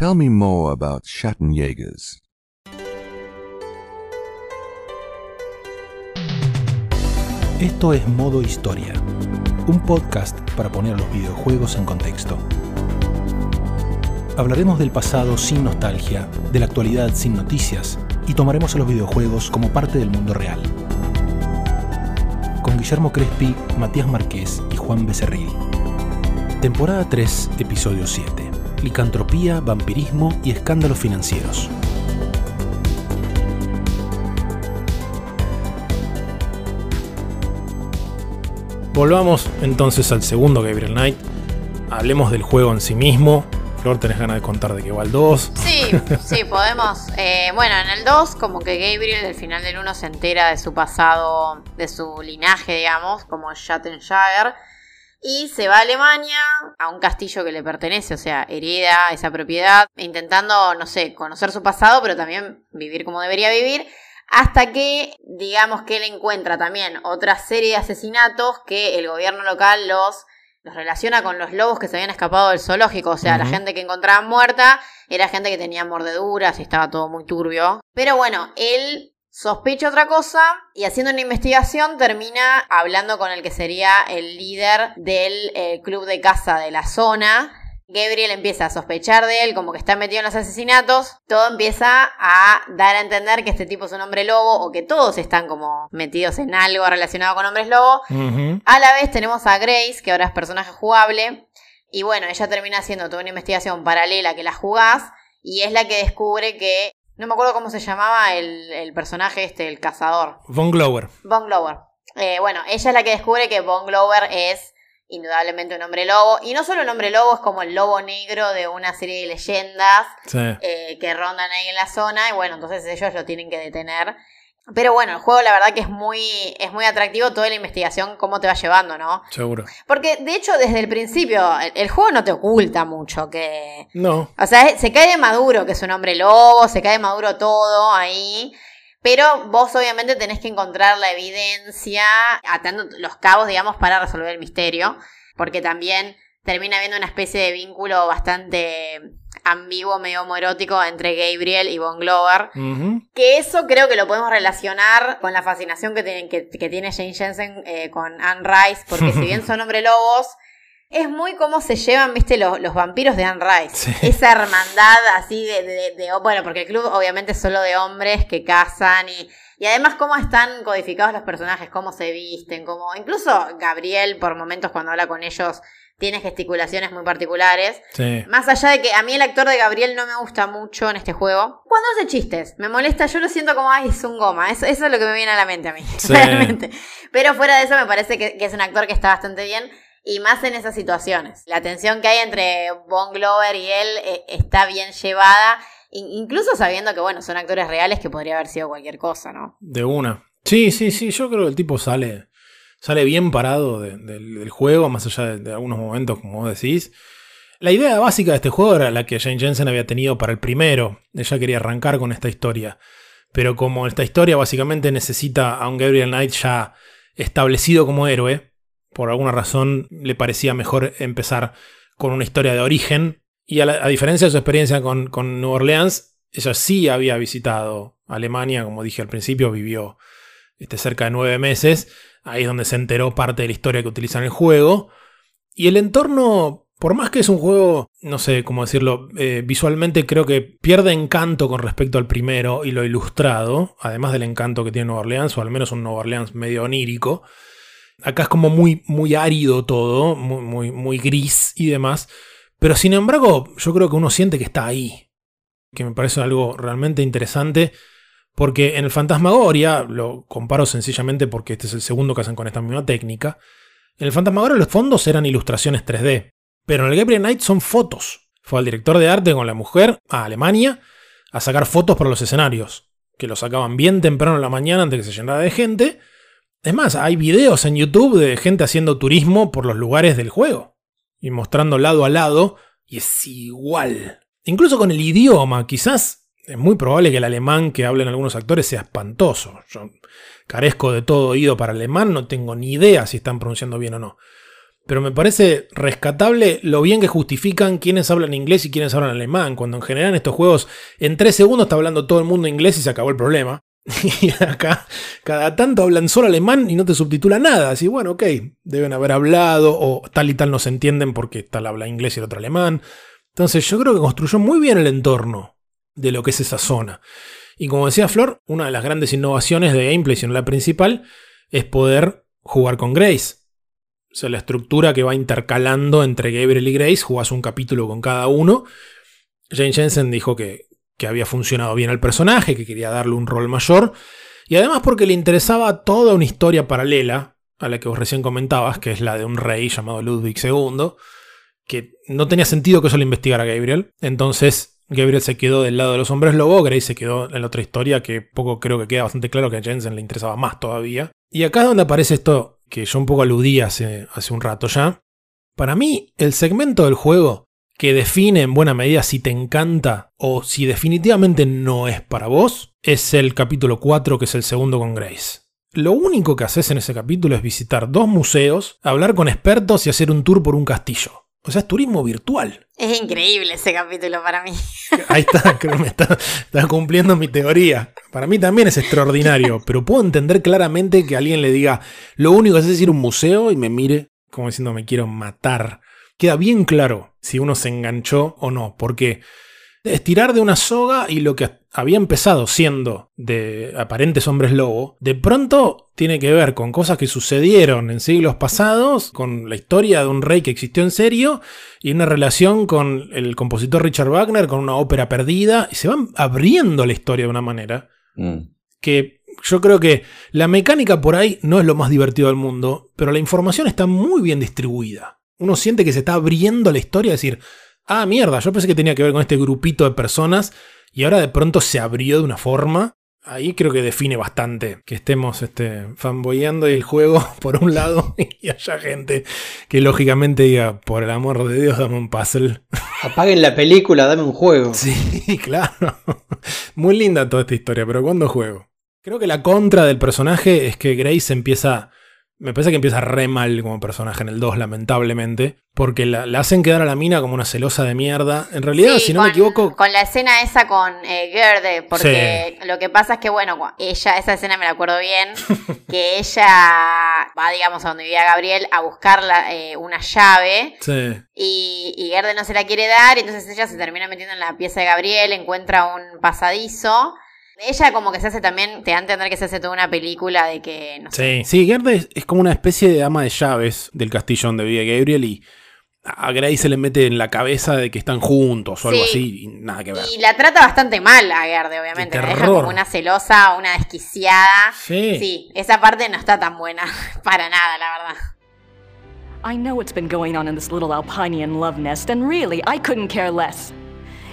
Tell me more about Schattenjägers. Esto es Modo Historia, un podcast para poner los videojuegos en contexto. Hablaremos del pasado sin nostalgia, de la actualidad sin noticias y tomaremos a los videojuegos como parte del mundo real. Con Guillermo Crespi, Matías Marqués y Juan Becerril. Temporada 3, episodio 7. Licantropía, vampirismo y escándalos financieros. Volvamos entonces al segundo Gabriel Knight. Hablemos del juego en sí mismo. Flor, ¿tenés ganas de contar de qué va el 2? Sí, sí, podemos. Eh, bueno, en el 2, como que Gabriel al final del 1 se entera de su pasado, de su linaje, digamos, como Schattenshire. Y se va a Alemania, a un castillo que le pertenece, o sea, hereda esa propiedad, intentando, no sé, conocer su pasado, pero también vivir como debería vivir. Hasta que, digamos que él encuentra también otra serie de asesinatos que el gobierno local los, los relaciona con los lobos que se habían escapado del zoológico. O sea, la gente que encontraban muerta era gente que tenía mordeduras y estaba todo muy turbio. Pero bueno, él sospecha otra cosa y haciendo una investigación termina hablando con el que sería el líder del eh, club de caza de la zona. Gabriel empieza a sospechar de él, como que está metido en los asesinatos. Todo empieza a dar a entender que este tipo es un hombre lobo o que todos están como metidos en algo relacionado con hombres lobo. A la vez tenemos a Grace, que ahora es personaje jugable. Y bueno, ella termina haciendo toda una investigación paralela que la jugás. Y es la que descubre que. No me acuerdo cómo se llamaba el, el personaje este, el cazador. Von Glover. Von Glover. Eh, bueno, ella es la que descubre que Von Glover es indudablemente un hombre lobo. Y no solo un hombre lobo, es como el lobo negro de una serie de leyendas Sí. eh, que rondan ahí en la zona. Y bueno, entonces ellos lo tienen que detener. Pero bueno, el juego la verdad que es muy, es muy atractivo toda la investigación, cómo te va llevando, ¿no? Seguro. Porque de hecho desde el principio el, el juego no te oculta mucho que... No. O sea, se cae de maduro que es un hombre lobo, se cae de maduro todo ahí. Pero vos obviamente tenés que encontrar la evidencia, atando los cabos, digamos, para resolver el misterio. Porque también termina habiendo una especie de vínculo bastante ambiguo, medio homoerótico entre Gabriel y Von Glover. Que eso creo que lo podemos relacionar con la fascinación que, tiene- que, que tiene Jane Jensen eh, con Anne Rice, porque si bien son hombre lobos, es muy como se llevan, viste, los, los vampiros de Anne Rice. Sí. Esa hermandad así de, de- de- Bueno, porque el club obviamente es solo de hombres que cazan y... Y además cómo están codificados los personajes, cómo se visten, cómo... Incluso Gabriel, por momentos cuando habla con ellos, tiene gesticulaciones muy particulares. Sí. Más allá de que a mí el actor de Gabriel no me gusta mucho en este juego. Cuando hace chistes, me molesta, yo lo siento como, ay, es un goma. Eso, eso es lo que me viene a la mente a mí, Sí. realmente. Pero fuera de eso me parece que, que es un actor que está bastante bien. Y más en esas situaciones. La tensión que hay entre Von Glover y él eh, está bien llevada. in- incluso sabiendo que, bueno, son actores reales que podría haber sido cualquier cosa, ¿no? De una. Sí, sí, sí. Yo creo que el tipo sale, sale bien parado de- del, juego, más allá de, algunos momentos, como vos decís. La idea básica de este juego era la que Jane Jensen había tenido para el primero. Ella quería arrancar con esta historia. Pero como esta historia básicamente necesita a un Gabriel Knight ya establecido como héroe, por alguna razón le parecía mejor empezar con una historia de origen. Y a, a diferencia de su experiencia con, con New Orleans, ella sí había visitado Alemania, como dije al principio, vivió este, cerca de nueve meses. Ahí es donde se enteró parte de la historia que utiliza en el juego. Y el entorno, por más que es un juego, no sé cómo decirlo, eh, visualmente creo que pierde encanto con respecto al primero y lo ilustrado, además del encanto que tiene Nueva Orleans, o al menos un Nueva Orleans medio onírico. Acá es como muy, muy árido todo, muy, muy, muy gris y demás. Pero sin embargo, yo creo que uno siente que está ahí. Que me parece algo realmente interesante. Porque en el Fantasmagoria, lo comparo sencillamente porque este es el segundo que hacen con esta misma técnica. En el Fantasmagoria los fondos eran ilustraciones 3D. Pero en el Gabriel Knight son fotos. Fue al director de arte con la mujer a Alemania a sacar fotos para los escenarios. Que lo sacaban bien temprano en la mañana antes que se llenara de gente. Es más, hay videos en YouTube de gente haciendo turismo por los lugares del juego. Y mostrando lado a lado. Y es igual. Incluso con el idioma, quizás es muy probable que el alemán que hablan algunos actores sea espantoso. Yo carezco de todo oído para alemán, no tengo ni idea si están pronunciando bien o no. Pero me parece rescatable lo bien que justifican quiénes hablan inglés y quiénes hablan alemán, cuando en general en estos juegos en tres segundos está hablando todo el mundo inglés y se acabó el problema. Y acá cada tanto hablan solo alemán y no te subtitula nada. Así, bueno, ok, deben haber hablado o tal y tal no se entienden porque tal habla inglés y el otro alemán. Entonces yo creo que construyó muy bien el entorno de lo que es esa zona. Y como decía Flor, una de las grandes innovaciones de gameplay, si no la principal, es poder jugar con Grace. O sea, la estructura que va intercalando entre Gabriel y Grace, jugás un capítulo con cada uno. Jane Jensen dijo que, que había funcionado bien al personaje, que quería darle un rol mayor. Y además porque le interesaba toda una historia paralela a la que vos recién comentabas, que es la de un rey llamado Ludwig II, que no tenía sentido que eso lo investigara Gabriel. Entonces Gabriel se quedó del lado de los hombres lobo, Grace se quedó en la otra historia que poco creo que queda bastante claro que a Jensen le interesaba más todavía. Y acá es donde aparece esto que yo un poco aludí hace, hace un rato ya. Para mí, el segmento del juego que define en buena medida si te encanta o si definitivamente no es para vos, es el capítulo 4, que es el segundo con Grace. Lo único que haces en ese capítulo es visitar dos museos, hablar con expertos y hacer un tour por un castillo. O sea, es turismo virtual. Es increíble ese capítulo para mí. Ahí está, creo que me está, está, cumpliendo mi teoría. Para mí también es extraordinario, pero puedo entender claramente que alguien le diga, lo único que hace es ir a un museo y me mire como diciendo me quiero matar. Queda bien claro si uno se enganchó o no, porque estirar de una soga y lo que había empezado siendo de aparentes hombres lobo, de pronto tiene que ver con cosas que sucedieron en siglos pasados, con la historia de un rey que existió en serio y una relación con el compositor Richard Wagner, con una ópera perdida, y se van abriendo la historia de una manera mm. que yo creo que la mecánica por ahí no es lo más divertido del mundo, pero la información está muy bien distribuida. Uno siente que se está abriendo la historia, es decir, ah, mierda, yo pensé que tenía que ver con este grupito de personas y ahora de pronto se abrió de una forma. Ahí creo que define bastante que estemos este, fanboyando el juego por un lado y haya gente que lógicamente diga, por el amor de Dios, dame un puzzle. Apaguen la película, dame un juego. Sí, claro. Muy linda toda esta historia, pero ¿cuándo juego? Creo que la contra del personaje es que Grace empieza me parece que empieza re mal como personaje en el 2, lamentablemente. Porque la, hacen quedar a la mina como una celosa de mierda. En realidad, si no me equivoco. Con la escena esa con eh, Gerde. Porque lo que pasa es que, bueno, ella, esa escena me la acuerdo bien. que ella va, digamos, a donde vivía Gabriel a buscar eh, una llave. Sí. Y, y Gerde no se la quiere dar. Y entonces ella se termina metiendo en la pieza de Gabriel. Encuentra un pasadizo. Ella como que se hace también, te da a entender que se hace toda una película de que... No sí, sí, Gerda es, como una especie de ama de llaves del castillo donde vive Gabriel y a Grace se le mete en la cabeza de que están juntos o algo así y nada que ver. Y la trata bastante mal a Gerda, obviamente. La deja como una celosa, una desquiciada. Sí. Sí, esa parte no está tan buena para nada, la verdad. I know what's been going on in this little Alpinian love nest, and really, I couldn't care less.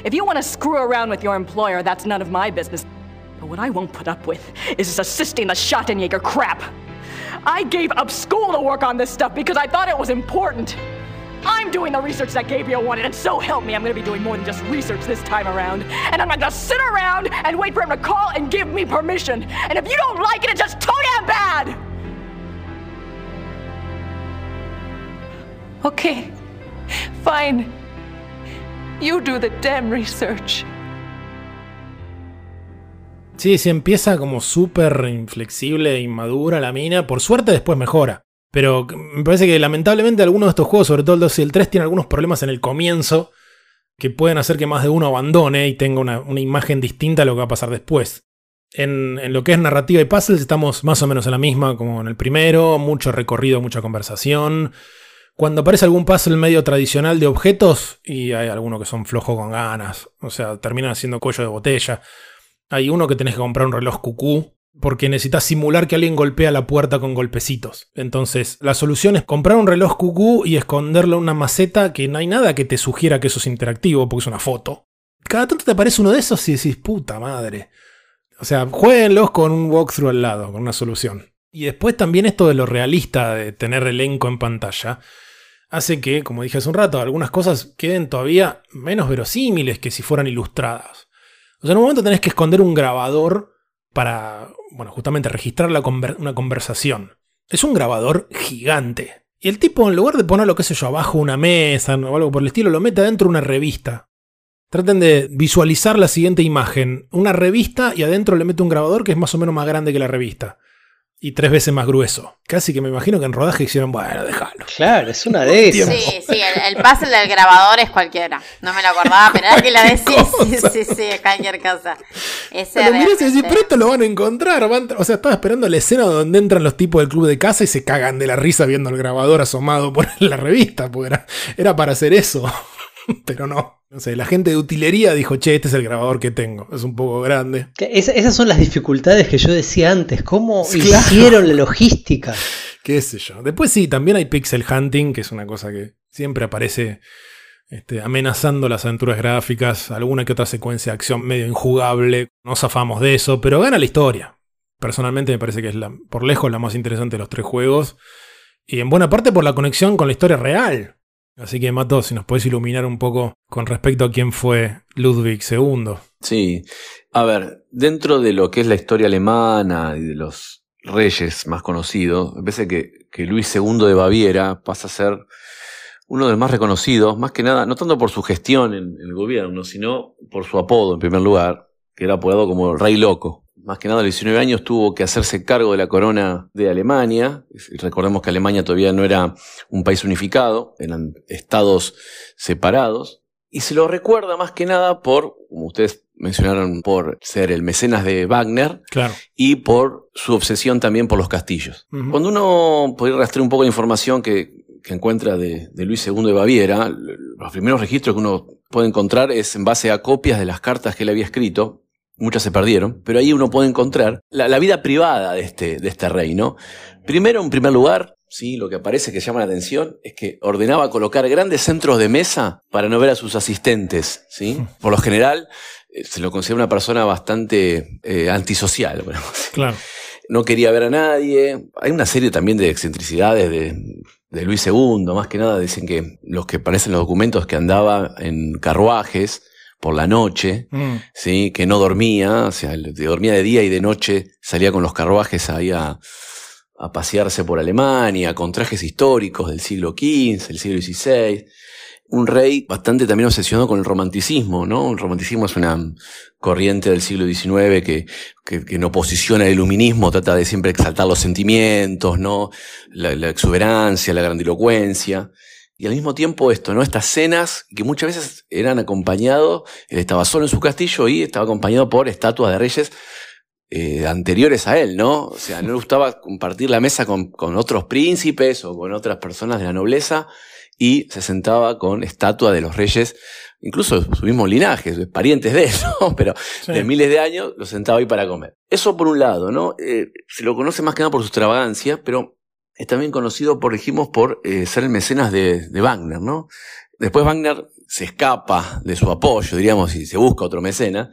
If you want to screw around with your employer, that's none of my business. But what I won't put up with is assisting the Schottenjäger crap. I gave up school to work on this stuff because I thought it was important. I'm doing the research that Gabriel wanted, and so help me, I'm gonna be doing more than just research this time around. And I'm not gonna sit around and wait for him to call and give me permission. And if you don't like it, it's just too damn bad! Okay, fine. You do the damn research. Sí, sí, empieza como súper inflexible e inmadura la mina. Por suerte después mejora. Pero me parece que lamentablemente algunos de estos juegos, sobre todo el 2 y el 3, tienen algunos problemas en el comienzo que pueden hacer que más de uno abandone y tenga una, imagen distinta a lo que va a pasar después. En, lo que es narrativa y puzzles estamos más o menos en la misma como en el primero, mucho recorrido, mucha conversación. Cuando aparece algún puzzle medio tradicional de objetos, y hay algunos que son flojos con ganas, o sea, terminan haciendo cuello de botella. Hay uno que tenés que comprar un reloj cucú porque necesitas simular que alguien golpea la puerta con golpecitos. Entonces, la solución es comprar un reloj cucú y esconderlo en una maceta que no hay nada que te sugiera que eso es interactivo porque es una foto. Cada tanto te aparece uno de esos y decís, puta madre. O sea, jueguenlos con un walkthrough al lado, con una solución. Y después también esto de lo realista de tener elenco en pantalla hace que, como dije hace un rato, algunas cosas queden todavía menos verosímiles que si fueran ilustradas. O sea, en un momento tenés que esconder un grabador para, bueno, justamente registrar una conversación. Es un grabador gigante. Y el tipo, en lugar de ponerlo, qué sé yo, abajo una mesa o algo por el estilo, lo mete adentro de una revista. Traten de visualizar la siguiente imagen. Una revista y adentro le mete un grabador que es más o menos más grande que la revista. Y tres veces más grueso. Casi que me imagino que en rodaje hicieron, bueno, déjalo. Claro, es una de esas. Sí, sí, el, el puzzle del grabador es cualquiera. No me lo acordaba, pero era que la decía. Sí, sí, sí, es cualquier cosa. Ese Lo mirás y decís, pero esto lo van a encontrar. van- o sea, estaba esperando la escena donde entran los tipos del club de casa y se cagan de la risa viendo el grabador asomado por la revista, porque era, era para hacer eso. Pero no. No sé, la gente de utilería dijo, che, este es el grabador que tengo. Es un poco grande. Esas son las dificultades que yo decía antes. ¿Cómo Claro. hicieron la logística? Qué sé yo. Después sí, también hay pixel hunting, que es una cosa que siempre aparece este, amenazando las aventuras gráficas. Alguna que otra secuencia de acción medio injugable. No zafamos de eso, pero gana la historia. Personalmente me parece que es la, por lejos la más interesante de los tres juegos. Y en buena parte por la conexión con la historia real. Así que, Mato, si nos podés iluminar un poco con respecto a quién fue Ludwig II. Sí, a ver, dentro de lo que es la historia alemana y de los reyes más conocidos, me parece que, que Luis II de Baviera pasa a ser uno de los más reconocidos, más que nada, no tanto por su gestión en, el gobierno, sino por su apodo en primer lugar, que era apodado como Rey Loco. Más que nada, a los 19 años tuvo que hacerse cargo de la corona de Alemania. Y Recordemos que Alemania todavía no era un país unificado, eran estados separados. Y se lo recuerda más que nada por, como ustedes mencionaron, por ser el mecenas de Wagner Claro. y por su obsesión también por los castillos. Cuando uno puede rastrear un poco de información que, que encuentra de, de Luis II de Baviera, los primeros registros que uno puede encontrar es en base a copias de las cartas que él había escrito. Muchas se perdieron, pero ahí uno puede encontrar la, la vida privada de este, de este rey, ¿no? Primero, en primer lugar, sí, lo que aparece que llama la atención es que ordenaba colocar grandes centros de mesa para no ver a sus asistentes, ¿sí? Por lo general, eh, se lo considera una persona bastante eh, antisocial, Claro. no quería ver a nadie. Hay una serie también de excentricidades de, de Luis II, más que nada dicen que los que aparecen en los documentos que andaba en carruajes por la noche, Mm. ¿sí? que no dormía, o sea, dormía de día y de noche, salía con los carruajes ahí a, a pasearse por Alemania, con trajes históricos del siglo XV, del siglo XVI. Un rey bastante también obsesionado con el romanticismo, ¿no? El romanticismo es una corriente del siglo XIX que, que, que en oposición al iluminismo trata de siempre exaltar los sentimientos, ¿no? La, la exuberancia, la grandilocuencia. Y al mismo tiempo esto, ¿no? Estas cenas que muchas veces eran acompañados, él estaba solo en su castillo y estaba acompañado por estatuas de reyes eh, anteriores a él, ¿no? O sea, no le gustaba compartir la mesa con, con otros príncipes o con otras personas de la nobleza y se sentaba con estatua de los reyes, incluso de su mismo linaje, de parientes de él, ¿no? Pero Sí. de miles de años lo sentaba ahí para comer. Eso por un lado, ¿no? Eh, se lo conoce más que nada por su extravagancia, pero es también conocido, por dijimos, por eh, ser el mecenas de, de Wagner, ¿no? Después Wagner se escapa de su apoyo, diríamos, y se busca otro mecena,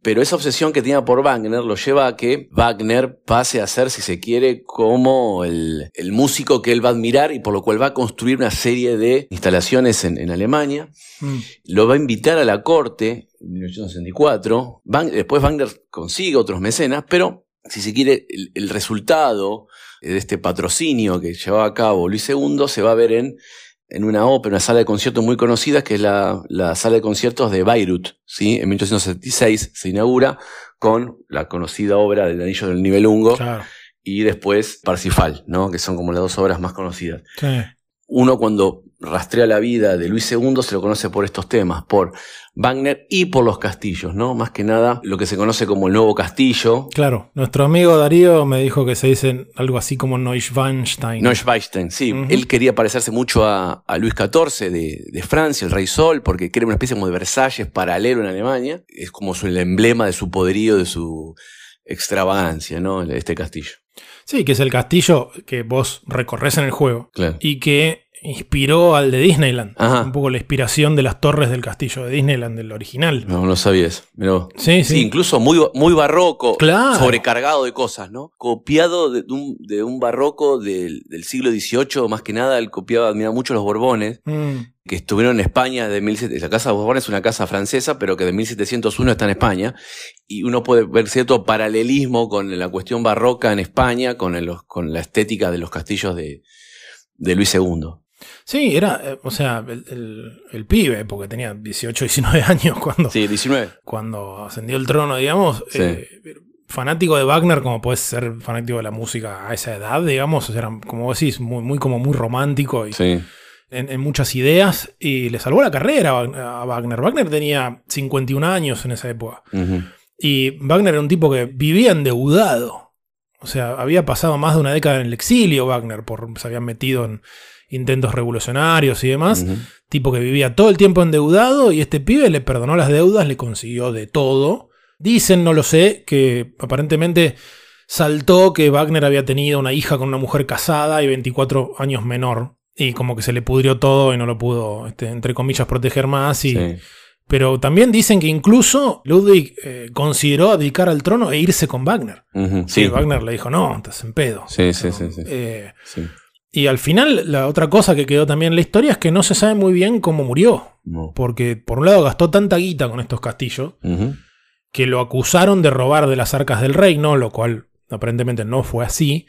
pero esa obsesión que tenía por Wagner lo lleva a que Wagner pase a ser, si se quiere, como el, el músico que él va a admirar y por lo cual va a construir una serie de instalaciones en, en Alemania. Mm. Lo va a invitar a la corte en 1964. Wag- después Wagner consigue otros mecenas, pero si se quiere, el, el resultado de este patrocinio que llevaba a cabo Luis II se va a ver en, en una ópera, una sala de conciertos muy conocida, que es la, la sala de conciertos de Bayreuth. ¿sí? En 1876 se inaugura con la conocida obra del Anillo del Nibelungo Claro. y después Parsifal, ¿no? que son como las dos obras más conocidas Sí. Uno cuando rastrea la vida de Luis II se lo conoce por estos temas, por Wagner y por los castillos, ¿no? Más que nada lo que se conoce como el nuevo castillo, Claro, nuestro amigo Darío me dijo que se dicen algo así como Neuschwanstein. Neuschwanstein, sí. Él quería parecerse mucho a, a Luis XIV de, de Francia, el rey Sol, porque quiere una especie como de Versalles paralelo en Alemania. Es como su, el emblema de su poderío, de su extravagancia, ¿no? Este castillo. Sí, que es el castillo que vos recorres en el juego Claro. y que inspiró al de Disneyland. Ajá. Un poco la inspiración de las torres del castillo de Disneyland, del original. No, no sabías. Pero Sí, Sí, sí. incluso muy, muy barroco, Claro. sobrecargado de cosas, ¿no? Copiado de, un, de un barroco del, del siglo XVIII, más que nada, él copiaba, admiraba mucho los Borbones, Mm, que estuvieron en España de 1700. La casa de Borbones es una casa francesa, pero que de 1701 está en España, y uno puede ver cierto paralelismo con la cuestión barroca en España, con, el- con la estética de los castillos de, de Luis II. Sí, era, eh, o sea, el, el- el pibe, porque tenía 18, 19 años cuando, Sí, 19. cuando ascendió el trono, digamos. Sí. eh, fanático de Wagner, como puedes ser fanático de la música a esa edad, digamos. O sea, era, como vos decís, muy, muy, como muy romántico y Sí. En, en muchas ideas. Y le salvó la carrera a Wagner. Wagner tenía 51 años en esa época. Y Wagner era un tipo que vivía endeudado. O sea, había pasado más de una década en el exilio Wagner, por, se habían metido en intentos revolucionarios y demás. Tipo que vivía todo el tiempo endeudado y este pibe le perdonó las deudas, le consiguió de todo. Dicen, no lo sé, que aparentemente saltó que Wagner había tenido una hija con una mujer casada y 24 años menor. Y como que se le pudrió todo y no lo pudo, este, entre comillas, proteger más. Y, Sí. pero también dicen que incluso Ludwig eh, consideró abdicar al trono e irse con Wagner. Sí. Wagner le dijo, no, estás en pedo. Sí, sí, sí, sí. Eh, Sí. y al final, la otra cosa que quedó también en la historia es que no se sabe muy bien cómo murió. No. Porque por un lado gastó tanta guita con estos castillos que lo acusaron de robar de las arcas del reino, lo cual aparentemente no fue así.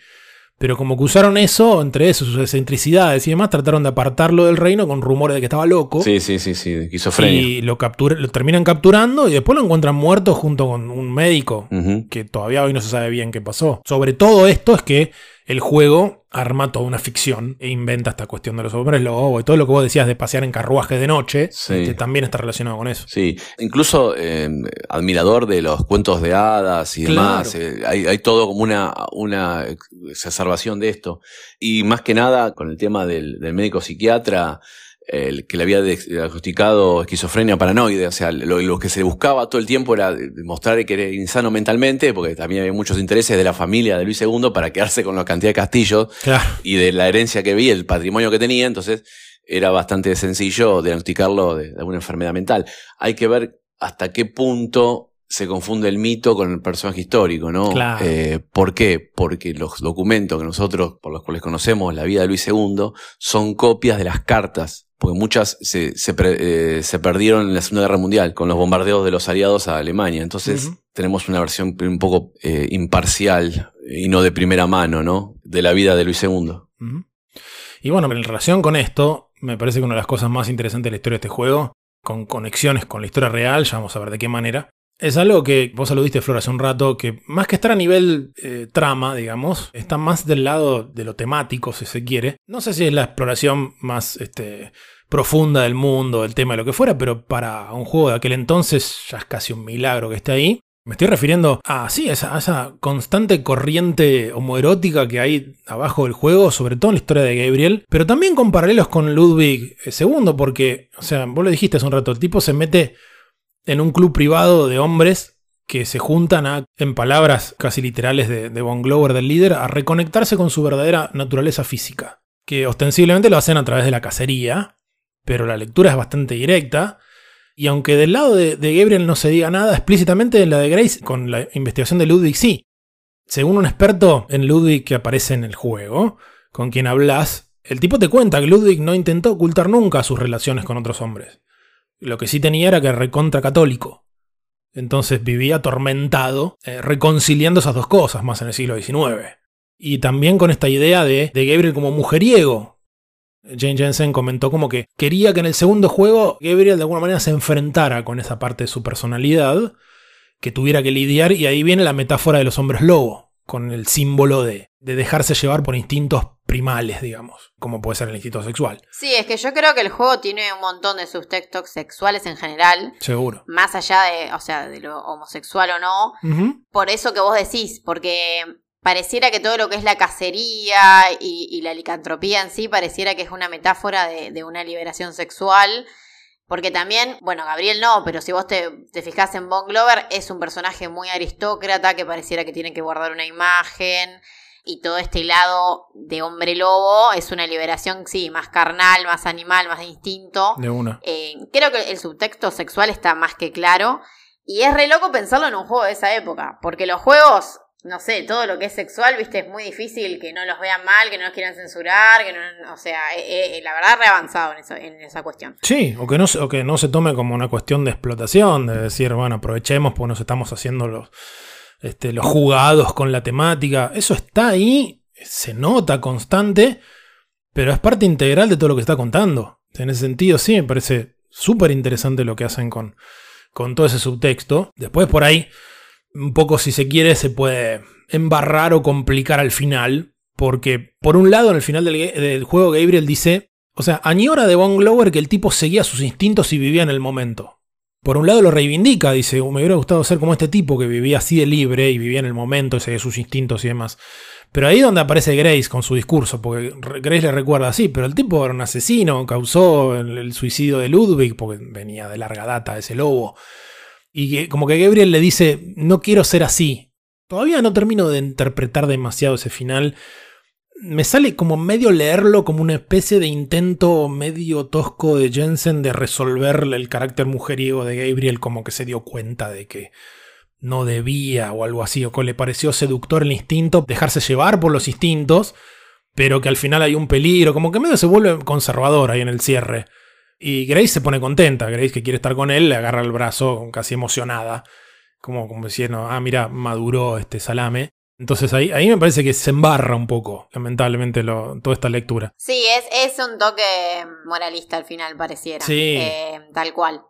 Pero como que usaron eso, entre eso, sus excentricidades y demás, trataron de apartarlo del reino con rumores de que estaba loco. Sí, sí, sí, sí. Esquizofrenia. Y lo, captura- lo terminan capturando y después lo encuentran muerto junto con un médico que todavía hoy no se sabe bien qué pasó. Sobre todo esto es que el juego arma toda una ficción e inventa esta cuestión de los hombres lobo y todo lo que vos decías de pasear en carruajes de noche, Sí. este, también está relacionado con eso. Sí, incluso eh, admirador de los cuentos de hadas y Claro. demás. eh, hay, hay todo como una, una exacerbación de esto. Y más que nada con el tema del, del médico psiquiatra, el que le había diagnosticado esquizofrenia paranoide. O sea, lo, lo que se buscaba todo el tiempo era demostrar que era insano mentalmente, porque también había muchos intereses de la familia de Luis II para quedarse con la cantidad de castillos Claro. y de la herencia que vi, el patrimonio que tenía, entonces era bastante sencillo diagnosticarlo de, de alguna enfermedad mental. Hay que ver hasta qué punto se confunde el mito con el personaje histórico, ¿no? Claro. Eh, ¿Por qué? Porque los documentos que nosotros, por los cuales conocemos la vida de Luis II, son copias de las cartas, porque muchas se, se, pre- eh, se perdieron en la Segunda Guerra Mundial con los bombardeos de los aliados a Alemania. Entonces tenemos una versión un poco eh, imparcial y no de primera mano, ¿no? De la vida de Luis II. Y bueno, en relación con esto, me parece que una de las cosas más interesantes de la historia de este juego, con conexiones con la historia real, ya vamos a ver de qué manera, es algo que vos aludiste, Flor, hace un rato, que más que estar a nivel eh, trama, digamos, está más del lado de lo temático, si se quiere. No sé si es la exploración más este, profunda del mundo, del tema, de lo que fuera, pero para un juego de aquel entonces ya es casi un milagro que esté ahí. Me estoy refiriendo a, sí, a esa, a esa constante corriente homoerótica que hay abajo del juego, sobre todo en la historia de Gabriel, pero también con paralelos con Ludwig II, porque, o sea, vos lo dijiste hace un rato, el tipo se mete en un club privado de hombres que se juntan a, en palabras casi literales de, Von Glover, del líder, a reconectarse con su verdadera naturaleza física, que ostensiblemente lo hacen a través de la cacería, pero la lectura es bastante directa. Y aunque del lado de, de Gabriel no se diga nada explícitamente, en la de Grace, con la investigación de Ludwig sí. Según un experto en Ludwig que aparece en el juego, con quien hablas, el tipo te cuenta que Ludwig no intentó ocultar nunca sus relaciones con otros hombres. Lo que sí tenía era que recontra católico. Entonces vivía atormentado, eh, reconciliando esas dos cosas más en el siglo XIX. Y también con esta idea de, de Gabriel como mujeriego, Jane Jensen comentó como que quería que en el segundo juego Gabriel de alguna manera se enfrentara con esa parte de su personalidad que tuviera que lidiar y ahí viene la metáfora de los hombres lobo, con el símbolo de, de dejarse llevar por instintos primales, digamos, como puede ser el instinto sexual, Sí, es que yo creo que el juego tiene un montón de subtextos sexuales en general, seguro. más allá de, o sea, de lo homosexual o no. Por eso que vos decís, porque pareciera que todo lo que es la cacería y, y la licantropía en sí pareciera que es una metáfora de, de una liberación sexual. Porque también, bueno, Gabriel no, pero si vos te, te fijás en Von Glover, es un personaje muy aristócrata que pareciera que tiene que guardar una imagen. Y todo este lado de hombre lobo es una liberación, sí, más carnal, más animal, más de instinto. De una. Eh, creo que el subtexto sexual está más que claro. Y es re loco pensarlo en un juego de esa época. Porque los juegos, no sé, todo lo que es sexual, viste, es muy difícil que no los vean mal, que no los quieran censurar, que no. O sea, eh, eh, la verdad, re avanzado en, eso, en esa cuestión. Sí, o que, no, o que no se tome como una cuestión de explotación, de decir, bueno, aprovechemos porque nos estamos haciendo los, este, los jugados con la temática. Eso está ahí, se nota constante, pero es parte integral de todo lo que está contando. En ese sentido, sí, me parece súper interesante lo que hacen con, con todo ese subtexto. Después por ahí, un poco si se quiere, se puede embarrar o complicar al final. Porque, por un lado, en el final del, juego, Gabriel dice. O sea, añora de Von Glover que el tipo seguía sus instintos y vivía en el momento. Por un lado lo reivindica, dice, me hubiera gustado ser como este tipo que vivía así de libre y vivía en el momento seguía sus instintos y demás. Pero ahí es donde aparece Grace con su discurso, porque Grace le recuerda así, pero el tipo era un asesino, causó el, el suicidio de Ludwig, porque venía de larga data ese lobo. Y que- como que Gabriel le dice, no quiero ser así. Todavía no termino de interpretar demasiado ese final. Me sale como medio leerlo como una especie de intento medio tosco de Jensen de resolver el carácter mujeriego de Gabriel, como que se dio cuenta de que no debía o algo así, o que le pareció seductor el instinto, dejarse llevar por los instintos, pero que al final hay un peligro, como que medio se vuelve conservador ahí en el cierre. Y Grace se pone contenta, Grace que quiere estar con él, le agarra el brazo casi emocionada, como, como diciendo, ah, mira, maduró este salame. Entonces ahí, ahí me parece que se embarra un poco, lamentablemente, lo- toda esta lectura. Sí, es, es un toque moralista al final, pareciera. Sí. Eh, tal cual.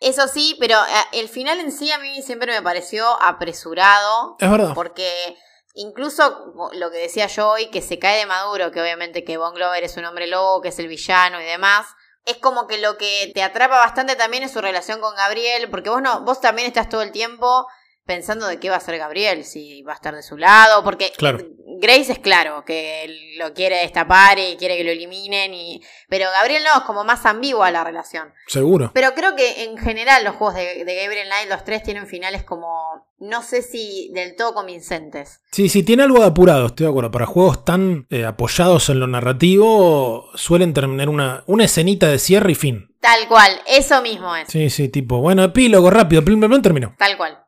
Eso sí, pero eh, el final en sí a mí siempre me pareció apresurado. Es verdad. Porque incluso lo que decía yo hoy, que se cae de maduro, que obviamente que Von Glover es un hombre lobo, que es el villano y demás. Es como que lo que te atrapa bastante también es su relación con Gabriel, porque vos no, vos también estás todo el tiempo pensando de qué va a hacer Gabriel, si va a estar de su lado, porque Claro. Grace es claro que lo quiere destapar y quiere que lo eliminen, y... pero Gabriel no, es como más ambigua la relación. Seguro. Pero creo que en general los juegos de, de Gabriel Knight, los tres tienen finales como, no sé si del todo convincentes. Sí, sí, tiene algo de apurado, estoy de acuerdo. Para juegos tan eh, apoyados en lo narrativo, suelen tener una, una escenita de cierre y fin. Tal cual, eso mismo es. Sí, sí, tipo, bueno, epílogo rápido, plum, plum, plum, terminó. Tal cual.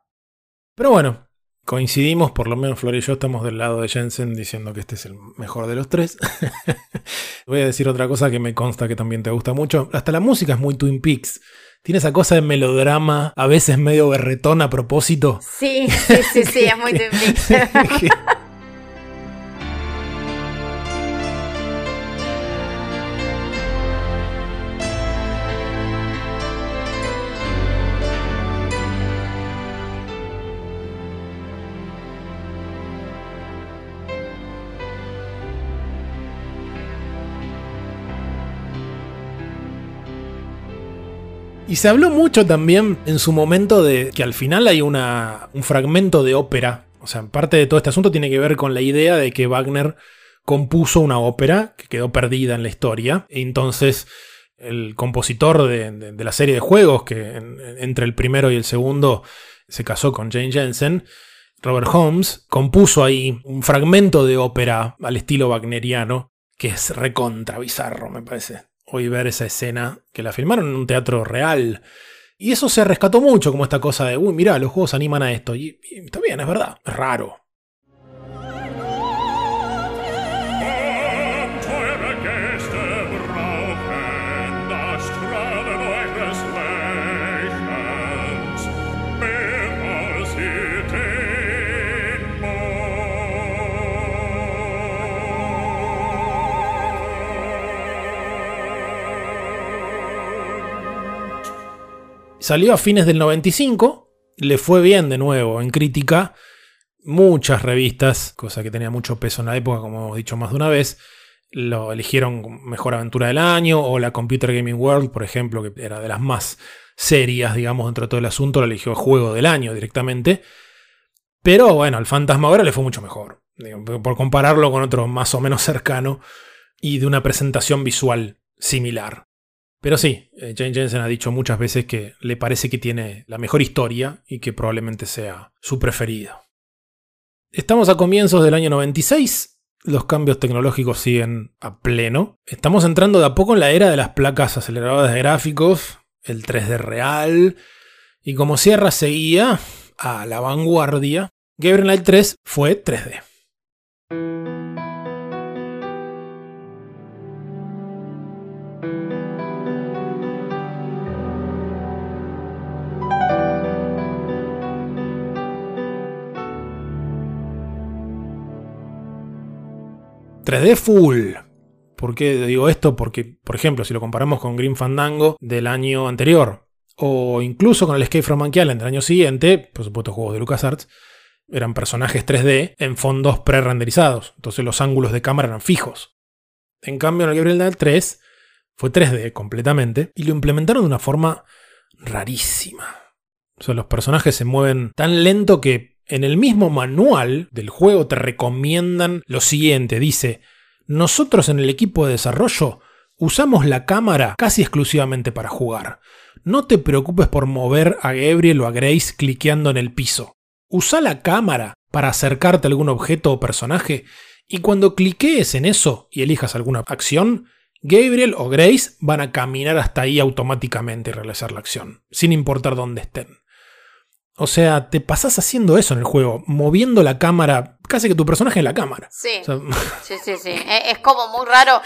Pero bueno, coincidimos, por lo menos Flor y yo estamos del lado de Jensen diciendo que este es el mejor de los tres. Voy a decir otra cosa que me consta que también te gusta mucho. Hasta la música es muy Twin Peaks. Tiene esa cosa de melodrama, a veces medio berretón a propósito. Sí, sí, sí, sí, es muy Twin Peaks. Y se habló mucho también en su momento de que al final hay una, un fragmento de ópera. O sea, parte de todo este asunto tiene que ver con la idea de que Wagner compuso una ópera que quedó perdida en la historia. Y entonces el compositor de, la serie de juegos, que en- entre el primero y el segundo se casó con Jane Jensen, Robert Holmes, compuso ahí un fragmento de ópera al estilo wagneriano, que es recontra bizarro, me parece. Hoy ver esa escena que la filmaron en un teatro real. Y eso se rescató mucho, como esta cosa de, uy, mirá, los juegos animan a esto. Y, y está bien, es verdad, es raro. Salió a fines del 95, le fue bien de nuevo en crítica. Muchas revistas, cosa que tenía mucho peso en la época, como hemos dicho más de una vez, lo eligieron mejor aventura del año, o la Computer Gaming World, por ejemplo, que era de las más serias, digamos, dentro de todo el asunto, lo eligió juego del año directamente. Pero bueno, al Fantasmagoria le fue mucho mejor, por compararlo con otro más o menos cercano y de una presentación visual similar. Pero sí, eh, Jane Jensen ha dicho muchas veces que le parece que tiene la mejor historia y que probablemente sea su preferido. Estamos a comienzos del año 96, los cambios tecnológicos siguen a pleno. Estamos entrando de a poco en la era de las placas aceleradoras de gráficos, el 3D real, y como Sierra seguía a la vanguardia, Gabriel Knight 3 fue 3D. ...3D full... ¿Por qué digo esto? Porque, por ejemplo, si lo comparamos con Green Fandango del año anterior, o incluso con el Escape from Monkey Island del año siguiente, por supuesto juegos de LucasArts, eran personajes 3D en fondos pre-renderizados. Entonces los ángulos de cámara eran fijos. En cambio, en el Gabriel Knight 3 fue 3D completamente y lo implementaron de una forma rarísima. O sea, los personajes se mueven tan lento que en el mismo manual del juego te recomiendan lo siguiente. Dice, nosotros en el equipo de desarrollo usamos la cámara casi exclusivamente para jugar. No te preocupes por mover a Gabriel o a Grace cliqueando en el piso. Usa la cámara para acercarte a algún objeto o personaje y cuando cliquees en eso y elijas alguna acción, Gabriel o Grace van a caminar hasta ahí automáticamente y realizar la acción, sin importar dónde estén. O sea, te pasás haciendo eso en el juego, moviendo la cámara, casi que tu personaje en la cámara. Sí. O sea, Sí, sí, sí. Es, como muy raro.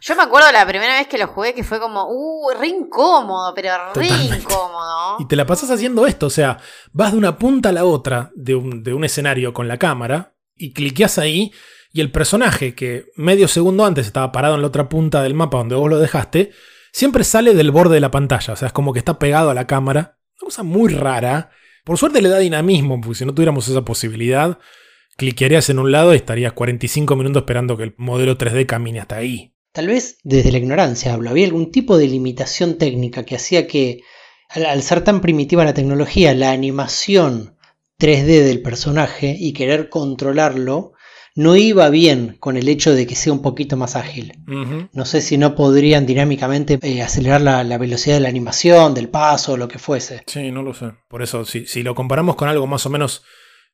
Yo me acuerdo la primera vez que lo jugué que fue como, uh, re incómodo, pero re Totalmente. incómodo. Y te la pasas haciendo esto, o sea, vas de una punta a la otra de un, de un escenario con la cámara y cliqueas ahí y el personaje que medio segundo antes estaba parado en la otra punta del mapa donde vos lo dejaste, siempre sale del borde de la pantalla, o sea, es como que está pegado a la cámara. Una cosa muy rara. Por suerte le da dinamismo, porque si no tuviéramos esa posibilidad, cliquearías en un lado y estarías 45 minutos esperando que el modelo 3D camine hasta ahí. Tal vez desde la ignorancia hablo. Había algún tipo de limitación técnica que hacía que, al, ser tan primitiva la tecnología, la animación 3D del personaje y querer controlarlo no iba bien con el hecho de que sea un poquito más ágil. No sé si no podrían dinámicamente eh, acelerar la, la velocidad de la animación, del paso, lo que fuese. Sí, no lo sé. Por eso, si, si lo comparamos con algo más o menos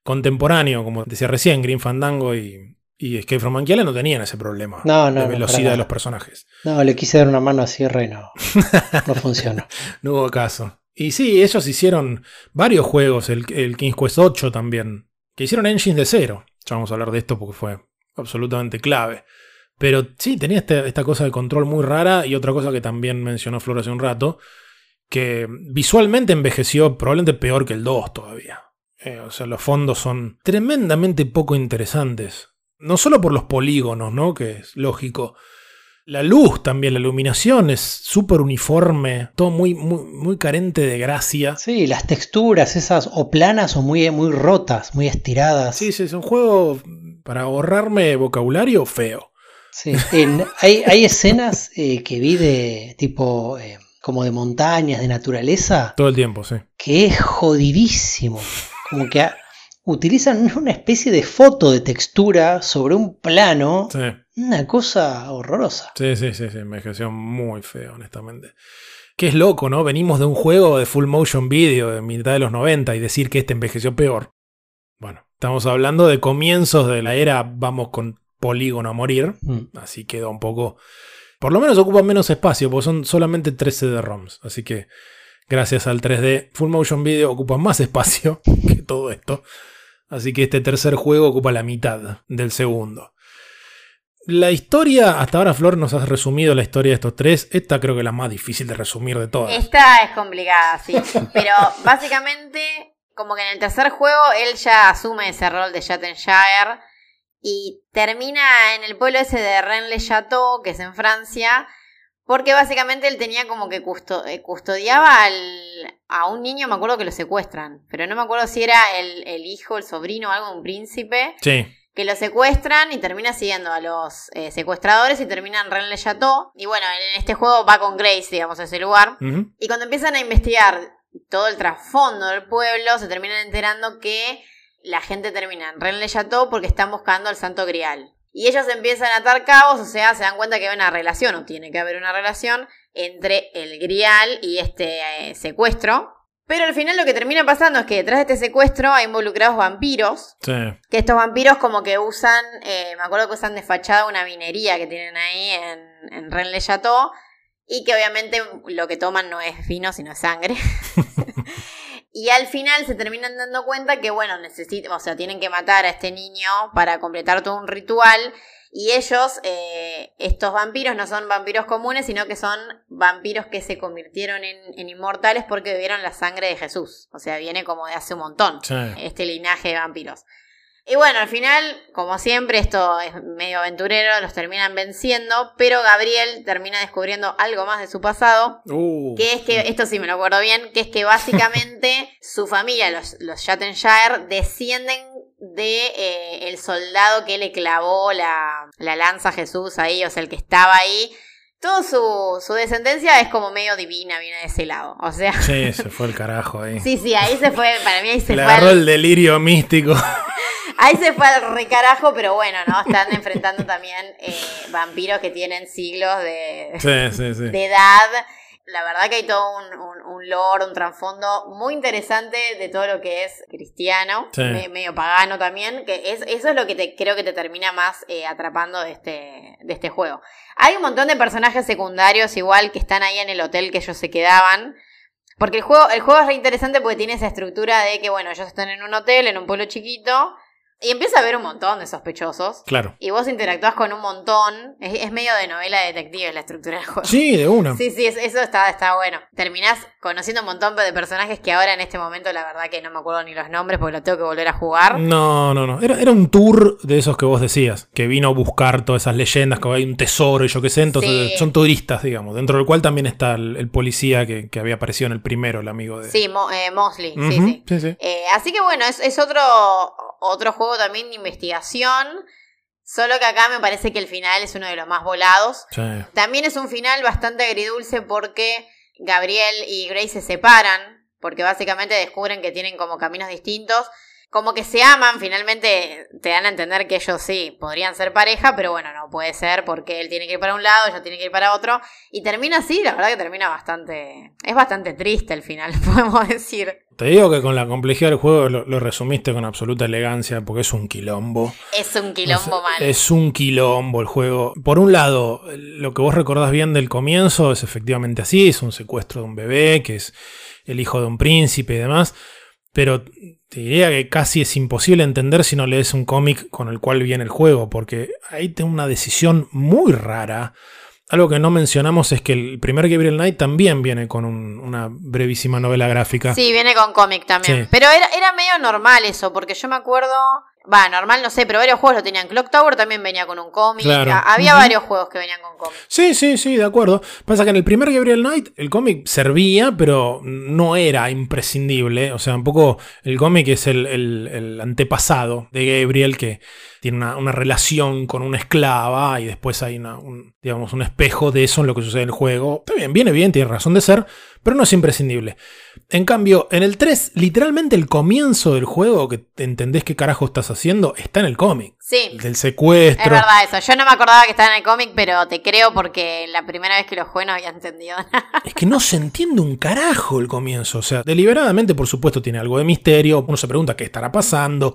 contemporáneo, como decía recién, Green Fandango y, y Escape from Monkey no tenían ese problema No, no, de velocidad de los personajes. No, le quise dar una mano a Sierra y no, no funcionó. No hubo caso. Y sí, ellos hicieron varios juegos, el, el King's Quest 8 también, que hicieron engines de cero. Ya vamos a hablar de esto porque fue absolutamente clave. Pero sí, tenía este- esta cosa de control muy rara y otra cosa que también mencionó Flor hace un rato, que visualmente envejeció probablemente peor que el 2 todavía. Eh, o sea, los fondos son tremendamente poco interesantes. No solo por los polígonos, ¿no? Que es lógico. La luz también, la iluminación es súper uniforme, todo muy, muy, muy carente de gracia. Sí, las texturas esas o planas o muy, muy rotas, muy estiradas. Sí, sí, es un juego para ahorrarme vocabulario feo. Sí, en- hay, hay escenas eh, que vi de tipo eh, como de montañas, de naturaleza, Todo el tiempo, sí. que es jodidísimo. Como que utilizan una especie de foto de textura sobre un plano, Sí, una cosa horrorosa. sí, sí, sí, sí, envejeció muy feo, honestamente. Que es loco, ¿no? Venimos de un juego de full motion video de mitad de los 90 y decir que este envejeció peor. Bueno, estamos hablando de comienzos de la era, vamos con polígono a morir. Mm. Así queda un poco. Por lo menos ocupan menos espacio, porque son solamente 3 CD-ROMs. Así que gracias al 3D, Full Motion Video ocupa más espacio que todo esto. Así que este tercer juego ocupa la mitad del segundo. La historia, hasta ahora Flor nos has resumido la historia de estos tres. Esta creo que es la más difícil de resumir de todas. Esta es complicada, sí. Pero básicamente, como que en el tercer juego él ya asume ese rol de Shattenshire y termina en el pueblo ese de Rennes-le-Château, que es en Francia, porque básicamente él tenía como que custo- eh, custodiaba al- a un niño, me acuerdo que lo secuestran, pero no me acuerdo si era el, el hijo, el sobrino o algo, un príncipe, Sí, que lo secuestran y termina siguiendo a los eh, secuestradores y termina en Rennes-le-Château. Y bueno, en este juego va con Grace, digamos, a ese lugar. Y cuando empiezan a investigar todo el trasfondo del pueblo, se terminan enterando que la gente termina en Rennes-le-Château porque están buscando el Santo Grial. Y ellos empiezan a atar cabos, o sea, se dan cuenta que hay una relación, o tiene que haber una relación, entre el Grial y este eh, secuestro. Pero al final lo que termina pasando es que detrás de este secuestro hay involucrados vampiros, sí. que estos vampiros como que usan, eh, me acuerdo que usan de fachada una minería que tienen ahí en, en Rennes-le-Château y que obviamente lo que toman no es vino sino es sangre. y al final se terminan dando cuenta que bueno, necesitan, o sea, tienen que matar a este niño para completar todo un ritual y ellos, eh, estos vampiros no son vampiros comunes, sino que son vampiros que se convirtieron en, en inmortales porque bebieron la sangre de Jesús. O sea, viene como de hace un montón Sí. este linaje de vampiros. Y bueno, al final, como siempre, esto es medio aventurero, los terminan venciendo, pero Gabriel termina descubriendo algo más de su pasado, Uh, que es que, esto sí me lo acuerdo bien, que es que básicamente su familia, los, los Shattenshire, descienden de eh, el soldado que le clavó la, la lanza a Jesús ahí, o sea, el que estaba ahí. Toda su, su descendencia es como medio divina, viene de ese lado. O sea, Sí, se fue el carajo ahí. sí, sí, ahí se fue, para mí ahí se Le fue agarró al- el delirio místico. Ahí se fue al recarajo, pero bueno, ¿no? Están enfrentando también eh, vampiros que tienen siglos de, Sí, sí, sí. de edad. La verdad que hay todo un, un, un lore, un trasfondo muy interesante de todo lo que es cristiano, Sí. me- medio pagano también, que es, eso es lo que te, creo que te termina más eh, atrapando de este, de este juego. Hay un montón de personajes secundarios igual que están ahí en el hotel que ellos se quedaban. Porque el juego, el juego es re interesante porque tiene esa estructura de que, bueno, ellos están en un hotel, en un pueblo chiquito, y empieza a haber un montón de sospechosos. Claro. Y vos interactúas con un montón. Es, es medio de novela de detective la estructura del juego. Sí, de una. Sí, sí, es- eso está, está bueno. Terminás conociendo un montón de personajes que ahora en este momento la verdad que no me acuerdo ni los nombres porque lo tengo que volver a jugar. No, no, no. Era, era un tour de esos que vos decías, que vino a buscar todas esas leyendas, que hay un tesoro y yo qué sé. Entonces Sí. son turistas, digamos. Dentro del cual también está el, el policía que, que había aparecido en el primero, el amigo de. Sí, Mo- eh, Mosley, sí, sí. sí, sí. Eh, así que bueno, es, es otro, otro juego también de investigación. Solo que acá me parece que el final es uno de los más volados. Sí. También es un final bastante agridulce porque Gabriel y Grace se separan, porque básicamente descubren que tienen como caminos distintos, como que se aman, finalmente te dan a entender que ellos sí podrían ser pareja, pero bueno, no puede ser porque él tiene que ir para un lado, ella tiene que ir para otro, y termina así, la verdad que termina bastante, es bastante triste el final, podemos decir. Te digo que con la complejidad del juego lo, lo resumiste con absoluta elegancia, porque es un quilombo. Es un quilombo Es- mal. Es un quilombo el juego. Por un lado, lo que vos recordás bien del comienzo es efectivamente así, es un secuestro de un bebé, que es el hijo de un príncipe y demás, pero te diría que casi es imposible entender si no lees un cómic con el cual viene el juego, porque ahí tengo una decisión muy rara. Algo que no mencionamos es que el primer Gabriel Knight también viene con un- una brevísima novela gráfica. Sí, viene con cómic también. Sí. Pero era, era medio normal eso, porque yo me acuerdo. Va, normal no sé, pero varios juegos lo tenían. Clock Tower también venía con un cómic. Claro. Había varios juegos que venían con cómic. Sí, sí, sí, de acuerdo. Pasa que en el primer Gabriel Knight el cómic servía, pero no era imprescindible. O sea, un poco el cómic es el, el- el antepasado de Gabriel que tiene una, una relación con una esclava y después hay una, un, digamos, un espejo de eso en lo que sucede en el juego. Está bien, viene bien, tiene razón de ser, pero no es imprescindible. En cambio, en el 3, literalmente el comienzo del juego, que entendés qué carajo estás haciendo, está en el cómic. Sí, Del es secuestro. verdad eso. Yo no me acordaba que estaba en el cómic, pero te creo porque la primera vez que lo jugué no había entendido nada. Es que no se entiende un carajo el comienzo. O sea, deliberadamente, por supuesto, tiene algo de misterio. Uno se pregunta qué estará pasando.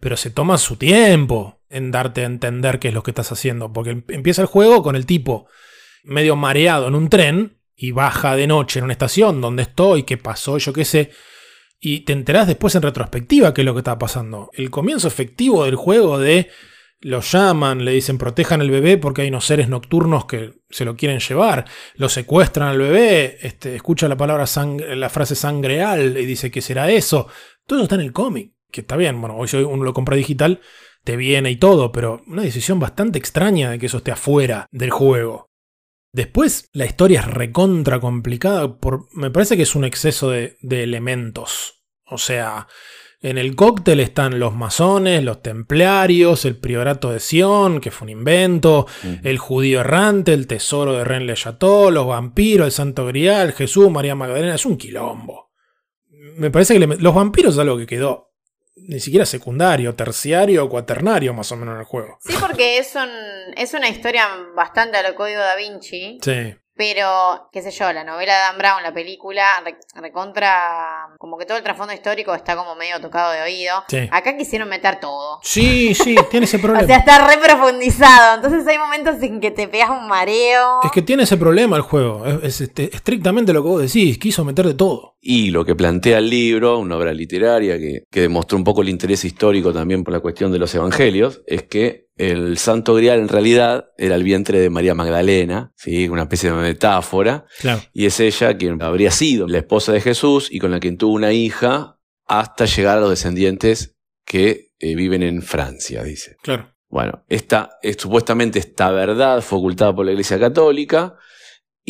Pero se toma su tiempo en darte a entender qué es lo que estás haciendo. Porque em- empieza el juego con el tipo medio mareado en un tren y baja de noche en una estación donde estoy, qué pasó, yo qué sé. Y te enterás después en retrospectiva qué es lo que está pasando. El comienzo efectivo del juego de lo llaman, le dicen protejan al bebé porque hay unos seres nocturnos que se lo quieren llevar, lo secuestran al bebé, este, escucha la palabra sangre, la frase sangreal y dice que será eso. Todo eso está en el cómic, que está bien, bueno, hoy uno lo compra digital, te viene y todo, pero una decisión bastante extraña de que eso esté afuera del juego. Después, la historia es recontra complicada, por, me parece que es un exceso de, de elementos. O sea, en el cóctel están los masones, los templarios, el priorato de Sion, que fue un invento, el judío errante, el tesoro de Rennes le Chateau, los vampiros, el santo grial, Jesús, María Magdalena, es un quilombo. Me parece que le- los vampiros es algo que quedó ni siquiera secundario, terciario o cuaternario más o menos en el juego. Sí, porque es, un, es una historia bastante a lo código da Vinci. Sí. Pero, qué sé yo, la novela de Dan Brown, la película, re- recontra. Como que todo el trasfondo histórico está como medio tocado de oído. Sí. Acá quisieron meter todo. Sí, sí, tiene ese O problema. sea, está re profundizado. Entonces hay momentos en que te pegas un mareo. Es que tiene ese problema el juego. Es, es, este, estrictamente lo que vos decís. Quiso meter de todo. Y lo que plantea el libro, una obra literaria que, que demostró un poco el interés histórico también por la cuestión de los evangelios, es que el Santo Grial en realidad era el vientre de María Magdalena, ¿sí? una especie de metáfora, Claro. y es ella quien habría sido la esposa de Jesús y con la quien tuvo una hija hasta llegar a los descendientes que eh, viven en Francia, dice. Claro. Bueno, esta, es, supuestamente esta verdad fue ocultada por la Iglesia Católica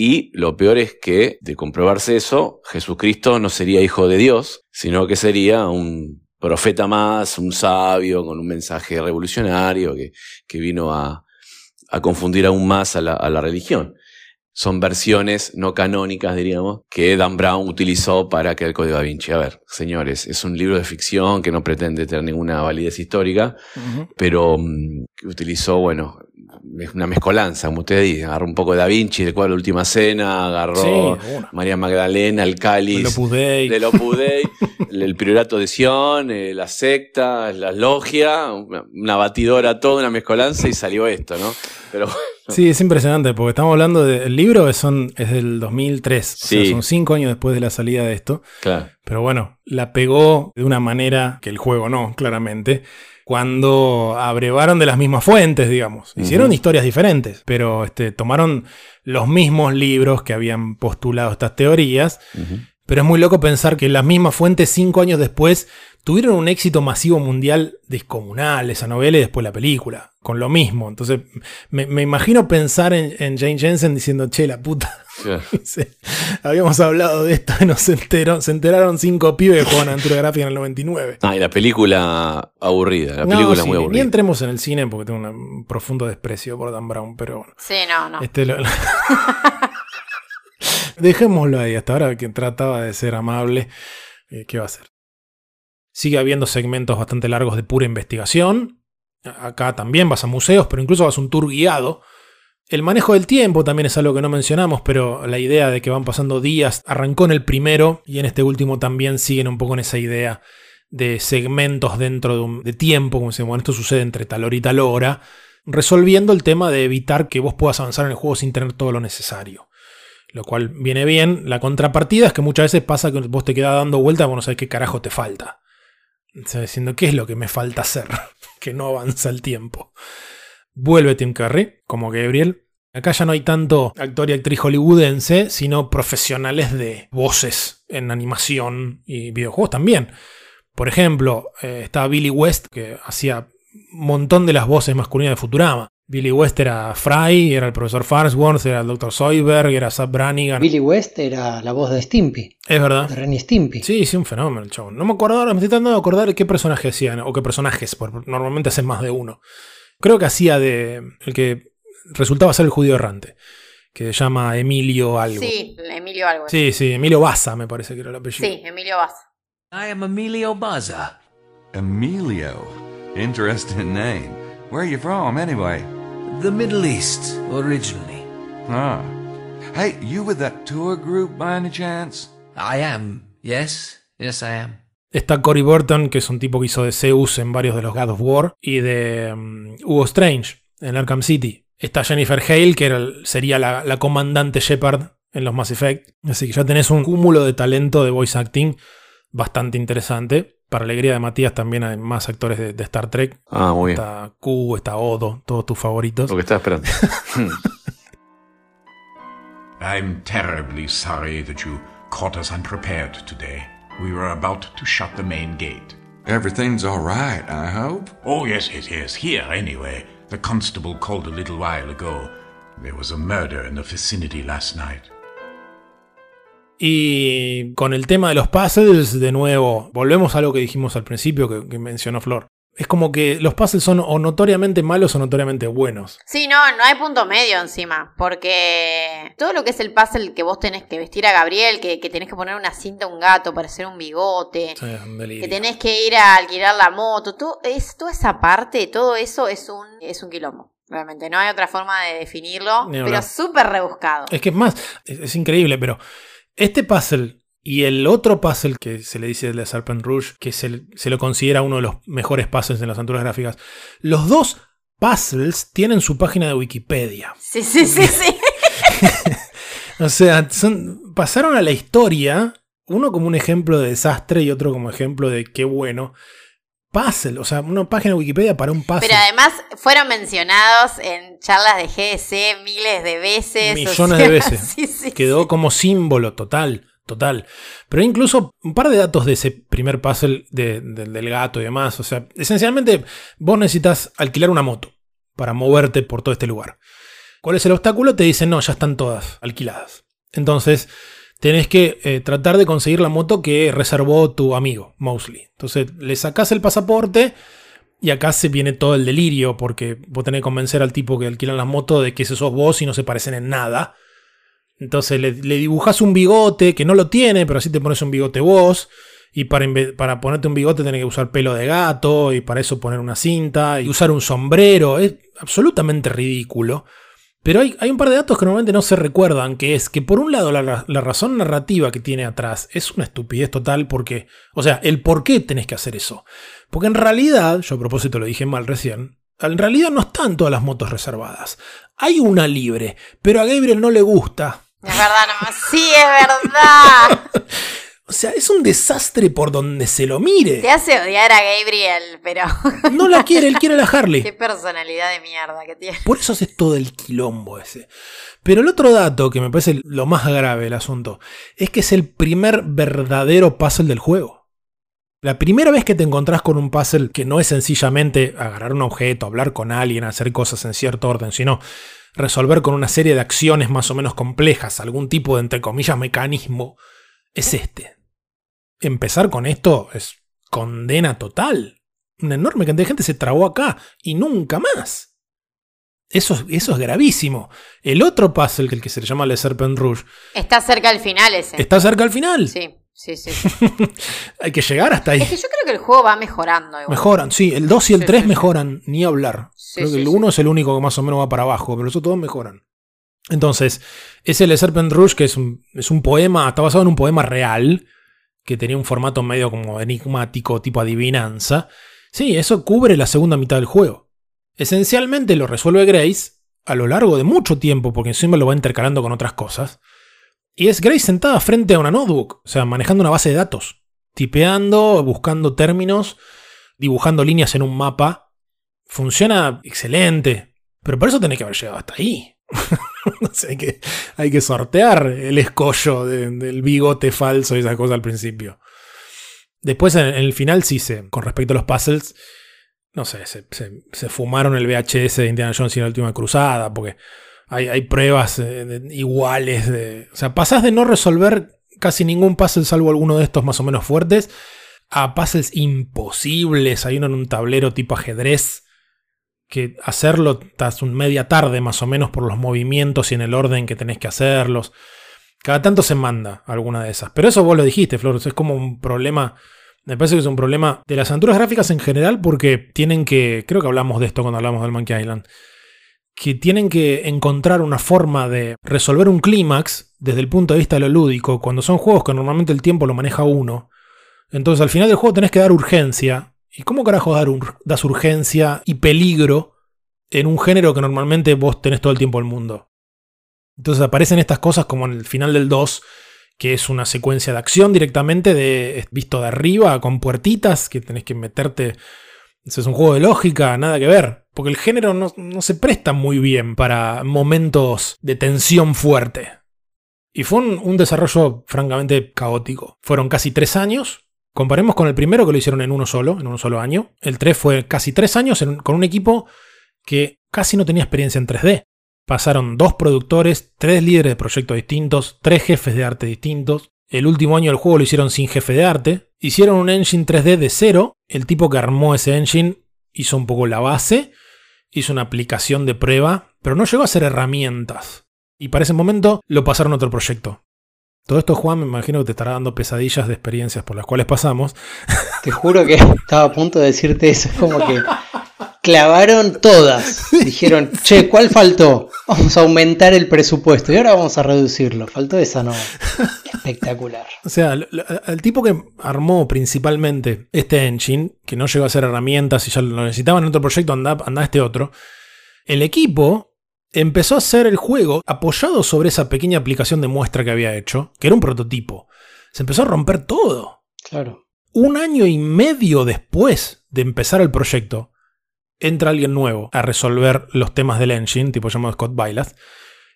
y lo peor es que, de comprobarse eso, Jesucristo no sería hijo de Dios, sino que sería un profeta más, un sabio con un mensaje revolucionario que, que vino a, a confundir aún más a la, a la religión. Son versiones no canónicas, diríamos, que Dan Brown utilizó para que el Código da Vinci. A ver, señores, es un libro de ficción que no pretende tener ninguna validez histórica, pero que utilizó, bueno, una mezcolanza, como usted dice. Agarró un poco de Da Vinci, del cual la última cena, agarró Sí. María Magdalena, el cáliz. Del Opus el, priorato de Sion, eh, la secta, la logia, una, una batidora, toda una mezcolanza y salió esto, ¿no? Pero bueno, Sí, es impresionante porque estamos hablando del libro, son, es del 2003. O sea, son cinco años después de la salida de esto. claro. Pero bueno, la pegó de una manera que el juego no, claramente. Cuando abrevaron de las mismas fuentes, digamos. Hicieron historias diferentes, pero este, tomaron los mismos libros que habían postulado estas teorías. Pero es muy loco pensar que las mismas fuentes, cinco años después, tuvieron un éxito masivo mundial descomunal, esa novela y después la película, con lo mismo. Entonces, me, me imagino pensar en, en Jane Jensen diciendo, che, la puta. Claro. Habíamos hablado de esto y nos enteró- se enteraron cinco pibes que jugaban aventura gráfica en el 99. Ah, y la película aburrida, la No, película sí, muy ni aburrida. entremos en el cine porque tengo un profundo desprecio por Dan Brown, pero bueno. Sí, no, no. Este lo- Dejémoslo ahí, hasta ahora que trataba de ser amable. eh, ¿Qué va a hacer? Sigue habiendo segmentos bastante largos de pura investigación. Acá también vas a museos, pero incluso vas a un tour guiado. El manejo del tiempo también es algo que no mencionamos, pero la idea de que van pasando días arrancó en el primero y en este último también siguen un poco en esa idea de segmentos dentro de, un, tiempo, como se bueno, esto sucede entre tal hora y tal hora, resolviendo el tema de evitar que vos puedas avanzar en el juego sin tener todo lo necesario. Lo cual viene bien. La contrapartida es que muchas veces pasa que vos te quedas dando vueltas, vos no sabés qué carajo te falta. O diciendo, ¿qué es lo que me falta hacer? que no avanza el tiempo. Vuelve Tim Curry, como Gabriel. Acá ya no hay tanto actor y actriz hollywoodense, sino profesionales de voces en animación y videojuegos también. Por ejemplo, eh, está Billy West, que hacía un montón de las voces masculinas de Futurama. Billy West era Fry, era el profesor Farnsworth, era el Dr. Zoidberg, era Zap Brannigan. Billy West era la voz de Stimpy, Es verdad. de Ren y Stimpy. Sí, sí, un fenómeno el chabón. No me acuerdo ahora, me estoy tratando de acordar qué personaje hacían, o qué personajes, porque normalmente hacen más de uno. Creo que hacía de. el que resultaba ser el judío errante, que se llama Emilio algo. Sí, Emilio algo. sí, sí, Emilio Baza me parece que era el apellido. Sí, Emilio Vaz. I am Emilio Baza. Emilio. Interesting name. Where are you from, anyway? The Middle East, originally. Ah. Hey, you with that tour group by any chance? I am, yes, yes, I am. Está Cory Burton, que es un tipo que hizo de Zeus en varios de los God of War, y de mm, Hugo Strange en Arkham City. Está Jennifer Hale, que era sería la, la comandante Shepard en los Mass Effect. Así que ya tenés un cúmulo de talento de voice acting bastante interesante. Para alegría de Matías también hay más actores de, de Star Trek. Ah, muy bien. Está Q, está Odo, todos tus favoritos. Lo que estaba esperando. I'm terribly sorry that you caught us unprepared today. We were about to shut the main gate. Everything's all right, I hope. Oh, yes, it is. Here, anyway. The constable called a little while ago. There was a murder in the vicinity last night. Y con el tema de los puzzles, de nuevo, volvemos a lo que dijimos al principio que, que mencionó Flor. Es como que los puzzles son o notoriamente malos o notoriamente buenos. Sí, no, no hay punto medio encima, porque todo lo que es el puzzle que vos tenés que vestir a Gabriel, que, que tenés que poner una cinta a un gato para hacer un bigote, Sí, un que tenés que ir a alquilar la moto, todo, es, toda esa parte, todo eso es un, es un quilombo. Realmente, no hay otra forma de definirlo, Ni pero súper rebuscado. Es que es más, es, es increíble, pero este puzzle y el otro puzzle que se le dice de Serpent Rouge, que se, se lo considera uno de los mejores puzzles en las aventuras gráficas, los dos puzzles tienen su página de Wikipedia. Sí, sí, sí, sí. O sea, son, pasaron a la historia, uno como un ejemplo de desastre y otro como ejemplo de qué bueno. Puzzle, o sea, una página de Wikipedia para un puzzle. Pero además fueron mencionados en charlas de GS miles de veces. o Millones sea, de veces. sí, sí, Quedó como símbolo total, Total. Pero incluso un par de datos de ese primer puzzle de- de- del gato y demás. O sea, esencialmente vos necesitas alquilar una moto para moverte por todo este lugar. ¿Cuál es el obstáculo? Te dicen, no, ya están todas alquiladas. Entonces, tenés que eh, tratar de conseguir la moto que reservó tu amigo, Mosley. Entonces, le sacás el pasaporte y acá se viene todo el delirio porque vos tenés que convencer al tipo que alquilan la moto de que ese sos vos y no se parecen en nada. Entonces le, dibujás un bigote que no lo tiene, pero así te pones un bigote vos. Y para, para ponerte un bigote tenés que usar pelo de gato y para eso poner una cinta y usar un sombrero. Es absolutamente ridículo. Pero hay, hay un par de datos que normalmente no se recuerdan, que es que por un lado la, la razón narrativa que tiene atrás es una estupidez total porque, o sea, el por qué tenés que hacer eso. Porque en realidad, yo a propósito lo dije mal recién, en realidad no están todas las motos reservadas. Hay una libre, pero a Gabriel no le gusta. Es verdad, no. Sí, es verdad. O sea, es un desastre por donde se lo mire. Te hace odiar a Gabriel, pero No la quiere, él quiere la qué Harley. personalidad de mierda que tiene. Por eso haces todo el quilombo ese. Pero el otro dato que me parece lo más grave del asunto es que es el primer verdadero puzzle del juego. La primera vez que te encontrás con un puzzle que no es sencillamente agarrar un objeto, hablar con alguien, hacer cosas en cierto orden, sino resolver con una serie de acciones más o menos complejas, algún tipo de, entre comillas, mecanismo, es este. Empezar con esto es condena total. Una enorme cantidad de gente se trabó acá y nunca más. Eso, es- eso es gravísimo. El otro puzzle, que el que se le llama Le Serpent Rouge, Está cerca del final ese. está cerca al final. Sí, sí, sí. Hay que llegar hasta ahí. Es que yo creo que el juego va mejorando. igual. Mejoran, sí, el 2 y el Sí, 3 sí, sí. mejoran, ni hablar. Creo que el sí. 1 es el único que más o menos va para abajo, pero los otros todos mejoran. Entonces, ese Le Serpent Rouge, que es un, es un poema, está basado en un poema real, que tenía un formato medio como enigmático, tipo adivinanza. Sí, eso cubre la segunda mitad del juego. Esencialmente lo resuelve Grace a lo largo de mucho tiempo, porque encima lo va intercalando con otras cosas. Y es Grace sentada frente a una notebook, o sea, manejando una base de datos, tipeando, buscando términos, dibujando líneas en un mapa. Funciona excelente, pero por eso tenés que haber llegado hasta ahí. Hay, que, hay que sortear el escollo de- del bigote falso y esa cosa al principio. Después, en, en el final, sí se. Con respecto a los puzzles, no sé, se, se- se fumaron el VHS de Indiana Jones y la última cruzada, porque hay, pruebas eh, iguales. De, o sea, pasás de no resolver casi ningún puzzle, salvo alguno de estos más o menos fuertes, a puzzles imposibles. Hay uno en un tablero tipo ajedrez que hacerlo estás un media tarde más o menos por los movimientos y en el orden que tenés que hacerlos. Cada tanto se manda alguna de esas. Pero eso vos lo dijiste, Flor. Es como un problema. Me parece que es un problema de las aventuras gráficas en general porque tienen que. Creo que hablamos de esto cuando hablamos del Monkey Island. Que tienen que encontrar una forma de resolver un clímax desde el punto de vista de lo lúdico. Cuando son juegos que normalmente el tiempo lo maneja uno. Entonces al final del juego tenés que dar urgencia. ¿Y cómo carajo dar ur- das urgencia y peligro en un género que normalmente vos tenés todo el tiempo del mundo? Entonces aparecen estas cosas como en el final del 2, que es una secuencia de acción directamente de visto de arriba con puertitas que tenés que meterte. Ese es un juego de lógica, nada que ver. Porque el género no, no se presta muy bien para momentos de tensión fuerte. Y fue un, un desarrollo francamente caótico. Fueron casi tres años. Comparemos con el primero que lo hicieron en uno solo, en un solo año. El 3 fue casi tres años con un equipo que casi no tenía experiencia en 3D. Pasaron dos productores, tres líderes de proyectos distintos, tres jefes de arte distintos. El último año del juego lo hicieron sin jefe de arte. Hicieron un engine 3D de cero. El tipo que armó ese engine hizo un poco la base, hizo una aplicación de prueba, pero no llegó a hacer herramientas. Y para ese momento lo pasaron a otro proyecto. Todo esto, Juan, me imagino que te estará dando pesadillas de experiencias por las cuales pasamos. Te juro que estaba a punto de decirte eso. Es como que clavaron todas. Dijeron, che, ¿cuál faltó? Vamos a aumentar el presupuesto y ahora vamos a reducirlo. Faltó esa no. Espectacular. O sea, el, tipo que armó principalmente este engine, que no llegó a hacer herramientas y ya lo necesitaban en otro proyecto, anda, anda este otro. El equipo empezó a hacer el juego apoyado sobre esa pequeña aplicación de muestra que había hecho, que era un prototipo. Se empezó a romper todo. Claro. Un año y medio después de empezar el proyecto, entra alguien nuevo a resolver los temas del engine, tipo llamado Scott Bailas,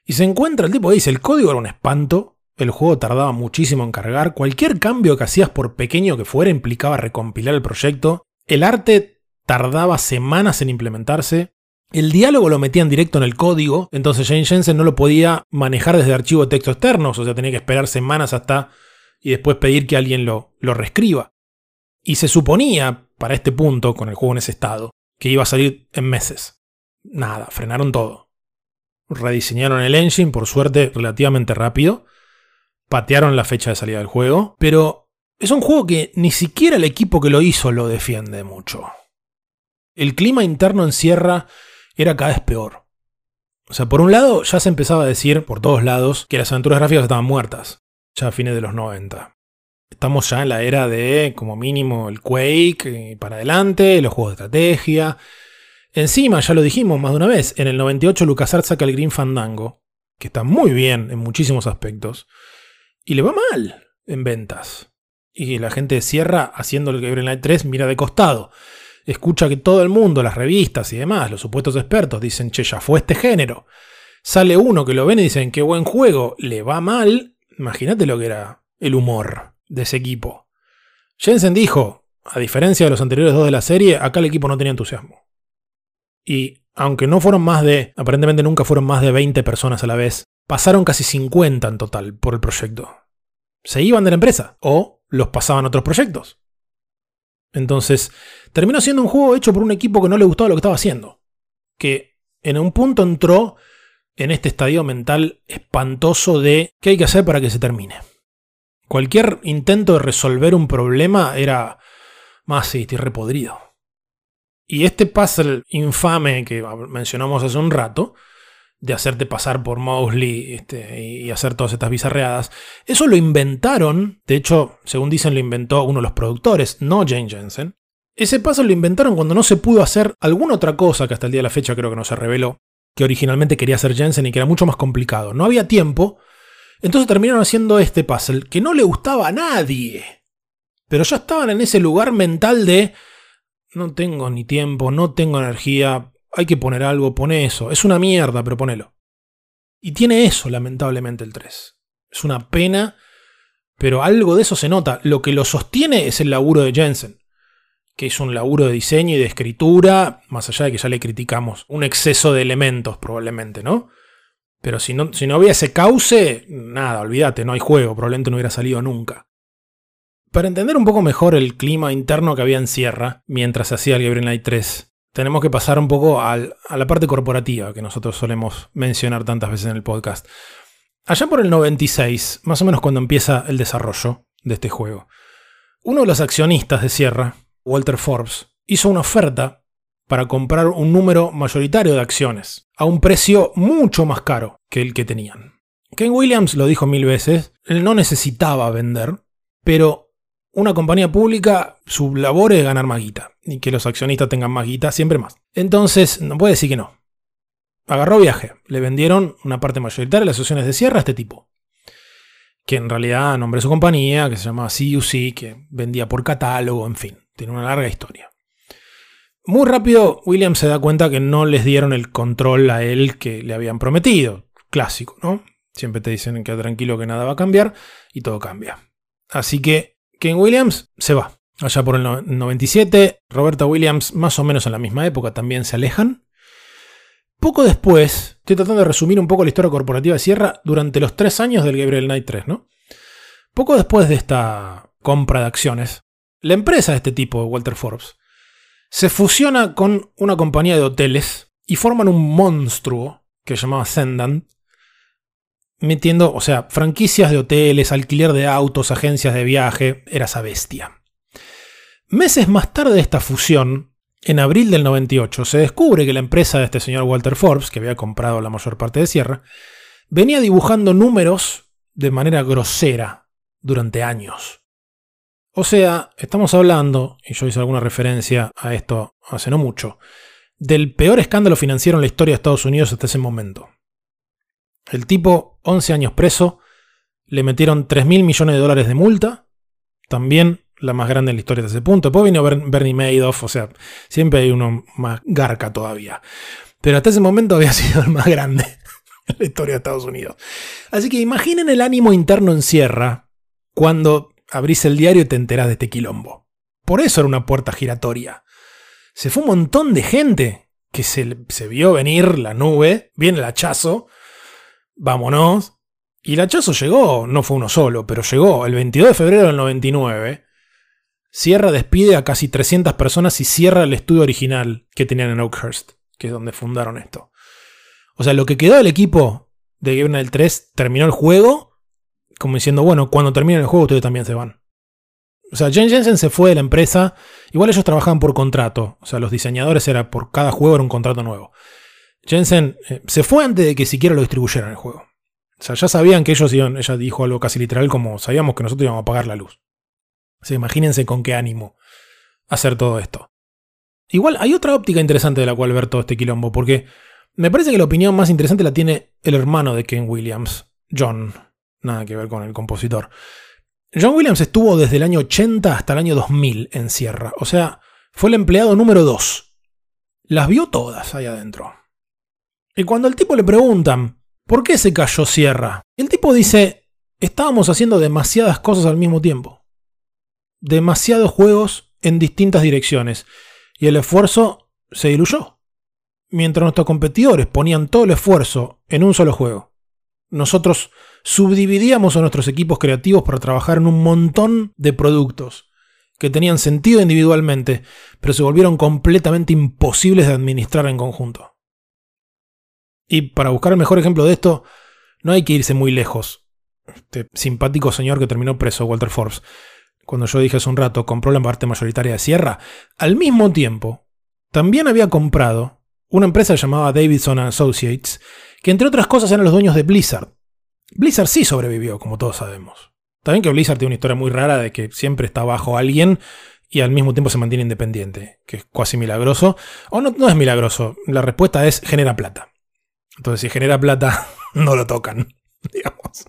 y se encuentra el tipo que dice, el código era un espanto, el juego tardaba muchísimo en cargar, cualquier cambio que hacías por pequeño que fuera implicaba recompilar el proyecto, el arte tardaba semanas en implementarse, el diálogo lo metían directo en el código, entonces Jane Jensen no lo podía manejar desde archivo de texto externos, o sea, tenía que esperar semanas hasta y después pedir que alguien lo, lo reescriba. Y se suponía, para este punto, con el juego en ese estado, que iba a salir en meses. Nada, frenaron todo. Rediseñaron el engine, por suerte, relativamente rápido. Patearon la fecha de salida del juego. Pero es un juego que ni siquiera el equipo que lo hizo lo defiende mucho. El clima interno en Sierra era cada vez peor. O sea, por un lado ya se empezaba a decir por todos lados que las aventuras gráficas estaban muertas, ya a fines de los 90. Estamos ya en la era de, como mínimo, el Quake para adelante, los juegos de estrategia. Encima, ya lo dijimos más de una vez, en el 98 LucasArts saca el Green Fandango, que está muy bien en muchísimos aspectos, y le va mal en ventas. Y la gente cierra haciendo el Gabriel Knight 3 mira de costado. Escucha que todo el mundo, las revistas y demás, los supuestos expertos, dicen, che, ya fue este género. Sale uno que lo ven y dicen, qué buen juego, le va mal. Imagínate lo que era el humor de ese equipo. Jensen dijo, a diferencia de los anteriores dos de la serie, acá el equipo no tenía entusiasmo. Y aunque no fueron más de, aparentemente nunca fueron más de 20 personas a la vez, pasaron casi 50 en total por el proyecto. Se iban de la empresa o los pasaban a otros proyectos. Entonces, terminó siendo un juego hecho por un equipo que no le gustaba lo que estaba haciendo. Que en un punto entró en este estadio mental espantoso de qué hay que hacer para que se termine. Cualquier intento de resolver un problema era más, sí, estoy repodrido. Y este puzzle infame que mencionamos hace un rato, de hacerte pasar por Mosley este, y hacer todas estas bizarreadas, eso lo inventaron, de hecho, según dicen, lo inventó uno de los productores, no Jane Jensen. Ese puzzle lo inventaron cuando no se pudo hacer alguna otra cosa que hasta el día de la fecha creo que no se reveló, que originalmente quería hacer Jensen y que era mucho más complicado. No había tiempo, entonces terminaron haciendo este puzzle que no le gustaba a nadie. Pero ya estaban en ese lugar mental de no tengo ni tiempo, no tengo energía, hay que poner algo, pone eso. Es una mierda, pero ponelo. Y tiene eso, lamentablemente, el 3. Es una pena, pero algo de eso se nota. Lo que lo sostiene es el laburo de Jensen, que es un laburo de diseño y de escritura, más allá de que ya le criticamos un exceso de elementos, probablemente, ¿no? Pero si no, si no había ese cauce, nada, olvídate, no hay juego, probablemente no hubiera salido nunca. Para entender un poco mejor el clima interno que había en Sierra mientras hacía el Gabriel Knight 3, tenemos que pasar un poco a la parte corporativa que nosotros solemos mencionar tantas veces en el podcast. Allá por el 96, más o menos cuando empieza el desarrollo de este juego, uno de los accionistas de Sierra, Walter Forbes, hizo una oferta para comprar un número mayoritario de acciones a un precio mucho más caro que el que tenían. Ken Williams lo dijo mil veces, él no necesitaba vender, pero una compañía pública, su labor es ganar más guita. Y que los accionistas tengan más guita, siempre más. Entonces, no puede decir que no. Agarró viaje. Le vendieron una parte mayoritaria de las acciones de Sierra a este tipo. Que en realidad nombré su compañía, que se llamaba CUC, que vendía por catálogo, en fin. Tiene una larga historia. Muy rápido, William se da cuenta que no les dieron el control a él que le habían prometido. Clásico, ¿no? Siempre te dicen que tranquilo que nada va a cambiar y todo cambia. Así que Ken Williams se va. Allá por el 97, Roberta Williams, más o menos en la misma época, también se alejan. Poco después, estoy tratando de resumir un poco la historia corporativa de Sierra durante los tres años del Gabriel Knight 3, ¿no? Poco después de esta compra de acciones, la empresa de este tipo, Walter Forbes, se fusiona con una compañía de hoteles y forman un monstruo que se llamaba Ascendant, metiendo, o sea, franquicias de hoteles, alquiler de autos, agencias de viaje, era esa bestia. Meses más tarde de esta fusión, en abril del 98, se descubre que la empresa de este señor Walter Forbes, que había comprado la mayor parte de Sierra, venía dibujando números de manera grosera durante años. O sea, estamos hablando, y yo hice alguna referencia a esto hace no mucho, del peor escándalo financiero en la historia de Estados Unidos hasta ese momento. El tipo, 11 años preso, le metieron 3 mil millones de dólares de multa, también la más grande en la historia de ese punto. Después vino Bernie Madoff, o sea, siempre hay uno más garca todavía. Pero hasta ese momento había sido el más grande. en la historia de Estados Unidos. Así que imaginen el ánimo interno en Sierra cuando abrís el diario y te enterás de este quilombo. Por eso era una puerta giratoria. Se fue un montón de gente que se, se vio venir la nube, viene el hachazo, vámonos. Y el hachazo llegó, no fue uno solo, pero llegó el 22 de febrero del 99. Sierra despide a casi 300 personas y cierra el estudio original que tenían en Oakhurst, que es donde fundaron esto. O sea, lo que quedó del equipo de Gabriel 3 terminó el juego, como diciendo, bueno, cuando termine el juego ustedes también se van. O sea, Jane Jensen se fue de la empresa. Igual ellos trabajaban por contrato. O sea, los diseñadores era por cada juego era un contrato nuevo. Jensen eh, se fue antes de que siquiera lo distribuyeran el juego. O sea, ya sabían que ellos iban, ella dijo algo casi literal como sabíamos que nosotros íbamos a apagar la luz. O sea, imagínense con qué ánimo hacer todo esto. Igual hay otra óptica interesante de la cual ver todo este quilombo, porque me parece que la opinión más interesante la tiene el hermano de Ken Williams, John. Nada que ver con el compositor. John Williams estuvo desde el año 80 hasta el año 2000 en Sierra. O sea, fue el empleado número 2. Las vio todas ahí adentro. Y cuando al tipo le preguntan, ¿por qué se cayó Sierra? El tipo dice, estábamos haciendo demasiadas cosas al mismo tiempo. Demasiados juegos en distintas direcciones. Y el esfuerzo se diluyó. Mientras nuestros competidores ponían todo el esfuerzo en un solo juego. Nosotros subdividíamos a nuestros equipos creativos para trabajar en un montón de productos que tenían sentido individualmente, pero se volvieron completamente imposibles de administrar en conjunto. Y para buscar el mejor ejemplo de esto, no hay que irse muy lejos. Este simpático señor que terminó preso, Walter Forbes, cuando yo dije hace un rato, compró la parte mayoritaria de Sierra, al mismo tiempo, también había comprado una empresa llamada Davidson Associates, que entre otras cosas eran los dueños de Blizzard. Blizzard sí sobrevivió, como todos sabemos. También que Blizzard tiene una historia muy rara de que siempre está bajo alguien y al mismo tiempo se mantiene independiente, que es casi milagroso. O no, no es milagroso, la respuesta es genera plata. Entonces, si genera plata, no lo tocan, digamos.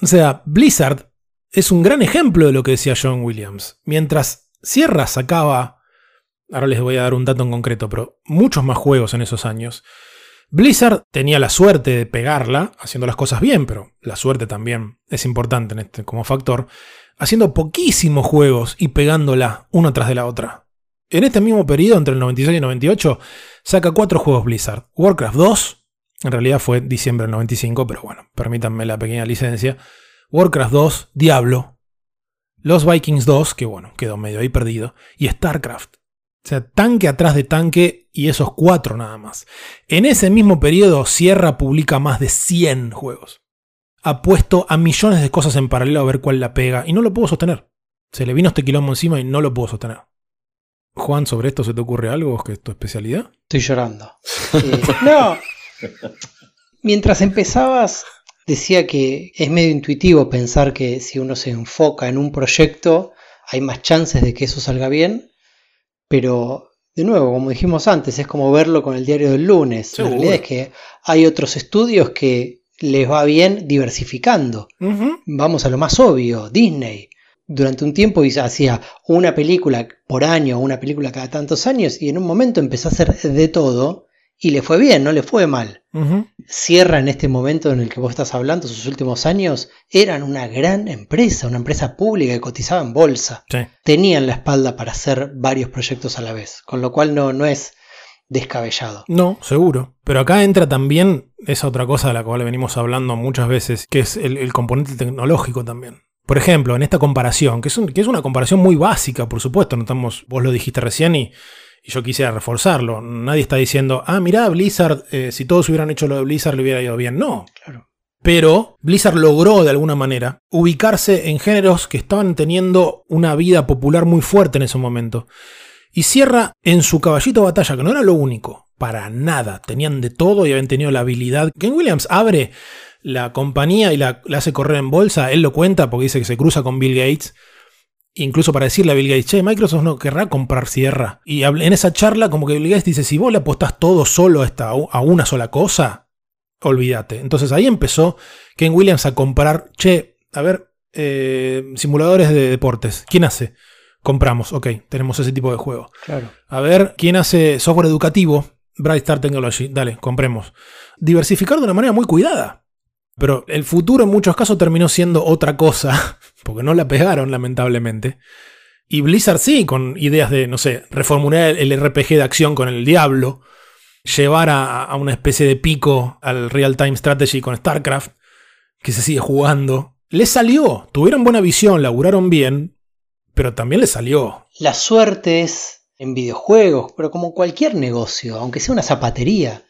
O sea, Blizzard es un gran ejemplo de lo que decía John Williams. Mientras Sierra sacaba, ahora les voy a dar un dato en concreto, pero muchos más juegos en esos años, Blizzard tenía la suerte de pegarla, haciendo las cosas bien, pero la suerte también es importante en este, como factor, haciendo poquísimos juegos y pegándola una tras de la otra. En este mismo periodo, entre el 96 y el 98, saca cuatro juegos Blizzard. Warcraft 2, en realidad fue diciembre del 95, pero bueno, permítanme la pequeña licencia. Warcraft 2, Diablo. Los Vikings 2, que bueno, quedó medio ahí perdido. Y StarCraft. O sea, tanque atrás de tanque y esos cuatro nada más. En ese mismo periodo, Sierra publica más de 100 juegos. Ha puesto a millones de cosas en paralelo a ver cuál la pega y no lo puedo sostener. Se le vino este quilombo encima y no lo puedo sostener. Juan, ¿sobre esto se te ocurre algo? ¿Que es tu especialidad? Estoy llorando. Eh, no. Mientras empezabas, decía que es medio intuitivo pensar que si uno se enfoca en un proyecto, hay más chances de que eso salga bien. Pero, de nuevo, como dijimos antes, es como verlo con el diario del lunes. La realidad es que hay otros estudios que les va bien diversificando. Vamos a lo más obvio, Disney. Durante un tiempo hacía una película por año, una película cada tantos años, y en un momento empezó a hacer de todo y le fue bien, no le fue mal. Sierra en este momento en el que vos estás hablando, sus últimos años, eran una gran empresa, una empresa pública que cotizaba en bolsa. Tenían la espalda para hacer varios proyectos a la vez, con lo cual no, no es descabellado. No, seguro. Pero acá entra también esa otra cosa de la cual venimos hablando muchas veces, que es el, el componente tecnológico también. Por ejemplo, en esta comparación, que es, un, que es una comparación muy básica, por supuesto, no estamos, vos lo dijiste recién y, y yo quisiera reforzarlo. Nadie está diciendo, ah, mirá, Blizzard, eh, si todos hubieran hecho lo de Blizzard le hubiera ido bien. No. Claro. Pero Blizzard logró de alguna manera ubicarse en géneros que estaban teniendo una vida popular muy fuerte en ese momento. Y cierra en su caballito de batalla, que no era lo único, para nada. Tenían de todo y habían tenido la habilidad. Ken Williams abre la compañía y la, la hace correr en bolsa. Él lo cuenta porque dice que se cruza con Bill Gates incluso para decirle a Bill Gates, che, Microsoft no querrá comprar Sierra. Y en esa charla, como que Bill Gates dice, si vos le apostás todo solo a, esta, a una sola cosa, olvídate. Entonces ahí empezó Ken Williams a comprar, che, a ver, eh, simuladores de deportes. ¿Quién hace? Compramos, ok, tenemos ese tipo de juego. Claro. A ver, ¿quién hace software educativo? Bright Star Technology, dale, compremos. Diversificar de una manera muy cuidada. Pero el futuro en muchos casos terminó siendo otra cosa, porque no la pegaron lamentablemente. Y Blizzard sí, con ideas de, no sé, reformular el RPG de acción con el Diablo, llevar a, una especie de pico al Real Time Strategy con StarCraft, que se sigue jugando. Les salió, tuvieron buena visión, laburaron bien, pero también les salió. La suerte es en videojuegos, pero como cualquier negocio, aunque sea una zapatería,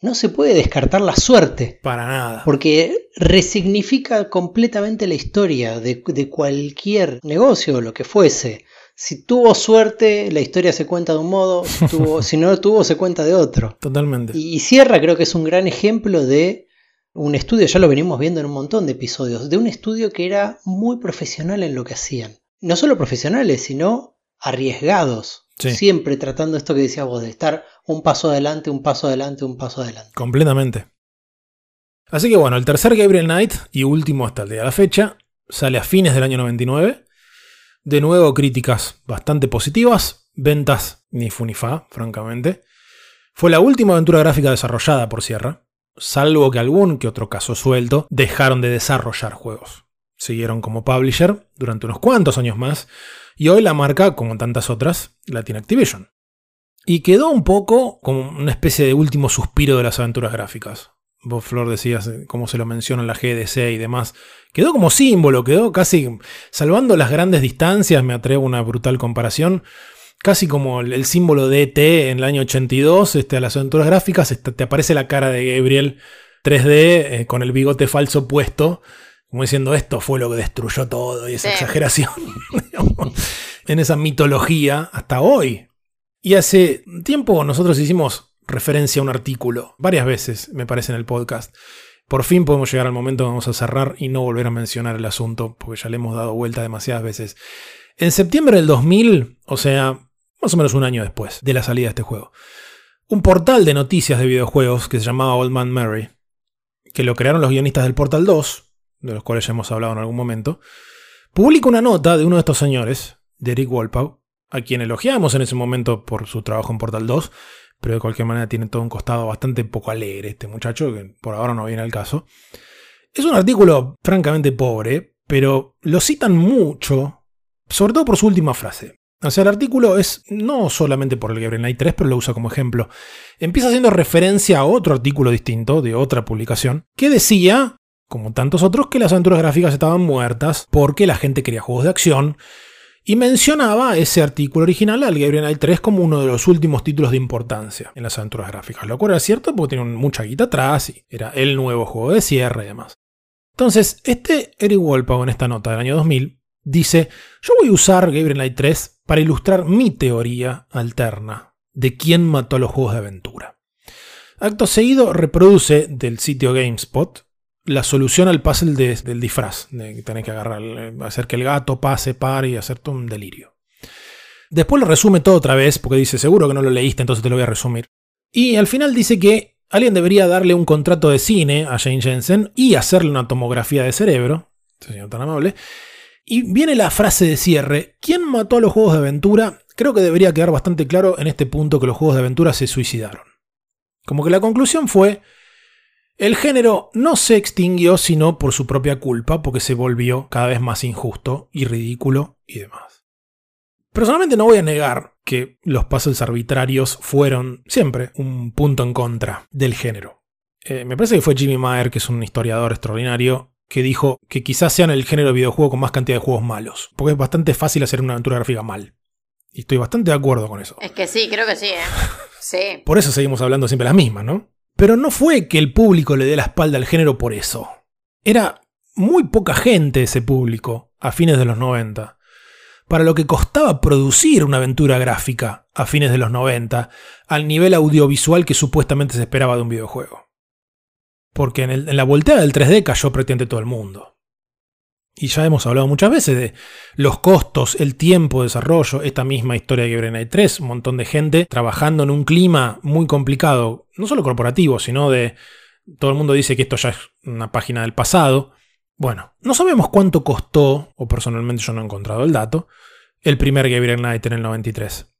no se puede descartar la suerte. Para nada. Porque resignifica completamente la historia de, de cualquier negocio o lo que fuese. Si tuvo suerte, la historia se cuenta de un modo, si, tuvo- si no tuvo, se cuenta de otro. Totalmente. Y, y Sierra creo que es un gran ejemplo de un estudio, ya lo venimos viendo en un montón de episodios, de un estudio que era muy profesional en lo que hacían. No solo profesionales, sino arriesgados. Sí. Siempre tratando esto que decías vos, de estar un paso adelante, un paso adelante, un paso adelante. Completamente. Así que bueno, el tercer Gabriel Knight, y último hasta el día de la fecha, sale a fines del año 99. De nuevo, críticas bastante positivas, ventas ni fu ni fa, francamente. Fue la última aventura gráfica desarrollada por Sierra, salvo que algún que otro caso suelto dejaron de desarrollar juegos. Siguieron como publisher durante unos cuantos años más, y hoy la marca, como tantas otras, la tiene Activision. Y quedó un poco como una especie de último suspiro de las aventuras gráficas. Vos, Flor, decías eh, cómo se lo menciona en la GDC y demás. Quedó como símbolo, quedó casi, salvando las grandes distancias, me atrevo a una brutal comparación, casi como el, el símbolo de ET en el año 82, este, a las aventuras gráficas, este, te aparece la cara de Gabriel 3D eh, con el bigote falso puesto, como diciendo esto fue lo que destruyó todo y esa Sí. exageración en esa mitología hasta hoy. Y hace tiempo nosotros hicimos referencia a un artículo, varias veces me parece en el podcast. Por fin podemos llegar al momento que vamos a cerrar y no volver a mencionar el asunto, porque ya le hemos dado vuelta demasiadas veces. En septiembre del 2000, o sea, más o menos un año después de la salida de este juego, un portal de noticias de videojuegos que se llamaba Old Man Mary, que lo crearon los guionistas del Portal 2, de los cuales ya hemos hablado en algún momento, publica una nota de uno de estos señores, de Eric a quien elogiamos en ese momento por su trabajo en Portal 2, pero de cualquier manera tiene todo un costado bastante poco alegre este muchacho, que por ahora no viene al caso. Es un artículo francamente pobre, pero lo citan mucho, sobre todo por su última frase. O sea, el artículo es no solamente por el Gabriel Knight 3, pero lo usa como ejemplo. Empieza haciendo referencia a otro artículo distinto, de otra publicación, que decía, como tantos otros, que las aventuras gráficas estaban muertas porque la gente quería juegos de acción, y mencionaba ese artículo original al Gabriel Knight 3 como uno de los últimos títulos de importancia en las aventuras gráficas. Lo cual era cierto porque tiene mucha guita atrás y era el nuevo juego de cierre y demás. Entonces, este Eric Wolpau en esta nota del año 2000 dice, yo voy a usar Gabriel Knight 3 para ilustrar mi teoría alterna de quién mató a los juegos de aventura. Acto seguido reproduce del sitio GameSpot la solución al puzzle de- del disfraz, de tenés que agarrar, eh, hacer que el gato pase, pare y hacer todo un delirio. Después lo resume todo otra vez, porque dice, seguro que no lo leíste, entonces te lo voy a resumir. Y al final dice que alguien debería darle un contrato de cine a Jane Jensen y hacerle una tomografía de cerebro, este señor tan amable. Y viene la frase de cierre, ¿quién mató a los juegos de aventura? Creo que debería quedar bastante claro en este punto que los juegos de aventura se suicidaron. Como que la conclusión fue, el género no se extinguió sino por su propia culpa, porque se volvió cada vez más injusto y ridículo y demás. Personalmente no voy a negar que los puzzles arbitrarios fueron siempre un punto en contra del género. Eh, me parece que fue Jimmy Meyer, que es un historiador extraordinario, que dijo que quizás sean el género de videojuego con más cantidad de juegos malos, porque es bastante fácil hacer una aventura gráfica mal. Y estoy bastante de acuerdo con eso. Es que sí, creo que sí, ¿eh? Sí. Por eso seguimos hablando siempre las mismas, ¿no? Pero no fue que el público le dé la espalda al género por eso. Era muy poca gente ese público a fines de los 90. Para lo que costaba producir una aventura gráfica a fines de los 90 al nivel audiovisual que supuestamente se esperaba de un videojuego. Porque en, la volteada del 3D cayó prácticamente todo el mundo. Y ya hemos hablado muchas veces de los costos, el tiempo de desarrollo, esta misma historia de Knight 3, un montón de gente trabajando en un clima muy complicado, no solo corporativo, sino de... Todo el mundo dice que esto ya es una página del pasado. Bueno, no sabemos cuánto costó, o personalmente yo no he encontrado el dato, el primer Gabriel Knight en el 93.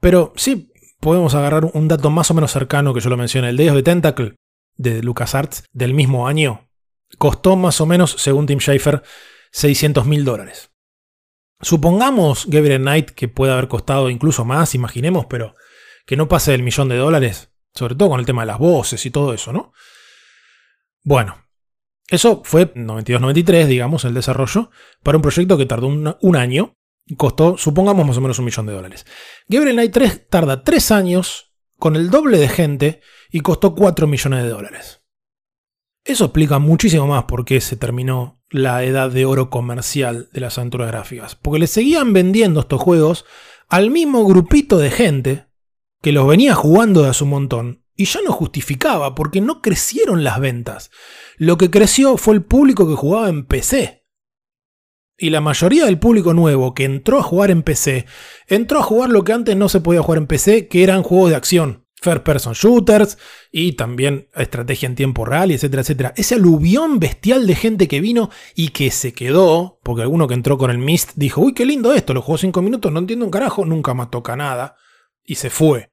Pero sí podemos agarrar un dato más o menos cercano que yo lo mencioné. El Day of the Tentacle de LucasArts del mismo año costó más o menos, según Tim Schafer, 600 mil dólares. Supongamos Gabriel Knight que puede haber costado incluso más, imaginemos, pero que no pase del millón de dólares, sobre todo con el tema de las voces y todo eso, ¿no? Bueno, eso fue 92-93, digamos, el desarrollo, para un proyecto que tardó un, un año costó, supongamos, más o menos un millón de dólares. Gabriel Knight 3 tarda 3 años con el doble de gente y costó 4 millones de dólares. Eso explica muchísimo más por qué se terminó la edad de oro comercial de las aventuras gráficas. Porque le seguían vendiendo estos juegos al mismo grupito de gente que los venía jugando de a su montón y ya no justificaba porque no crecieron las ventas. Lo que creció fue el público que jugaba en PC. Y la mayoría del público nuevo que entró a jugar en PC, entró a jugar lo que antes no se podía jugar en PC, que eran juegos de acción, first person shooters y también estrategia en tiempo real, y etcétera, etcétera. Ese aluvión bestial de gente que vino y que se quedó, porque alguno que entró con el Mist dijo, uy, qué lindo esto, lo jugó 5 minutos, no entiendo un carajo, nunca más toca nada, y se fue.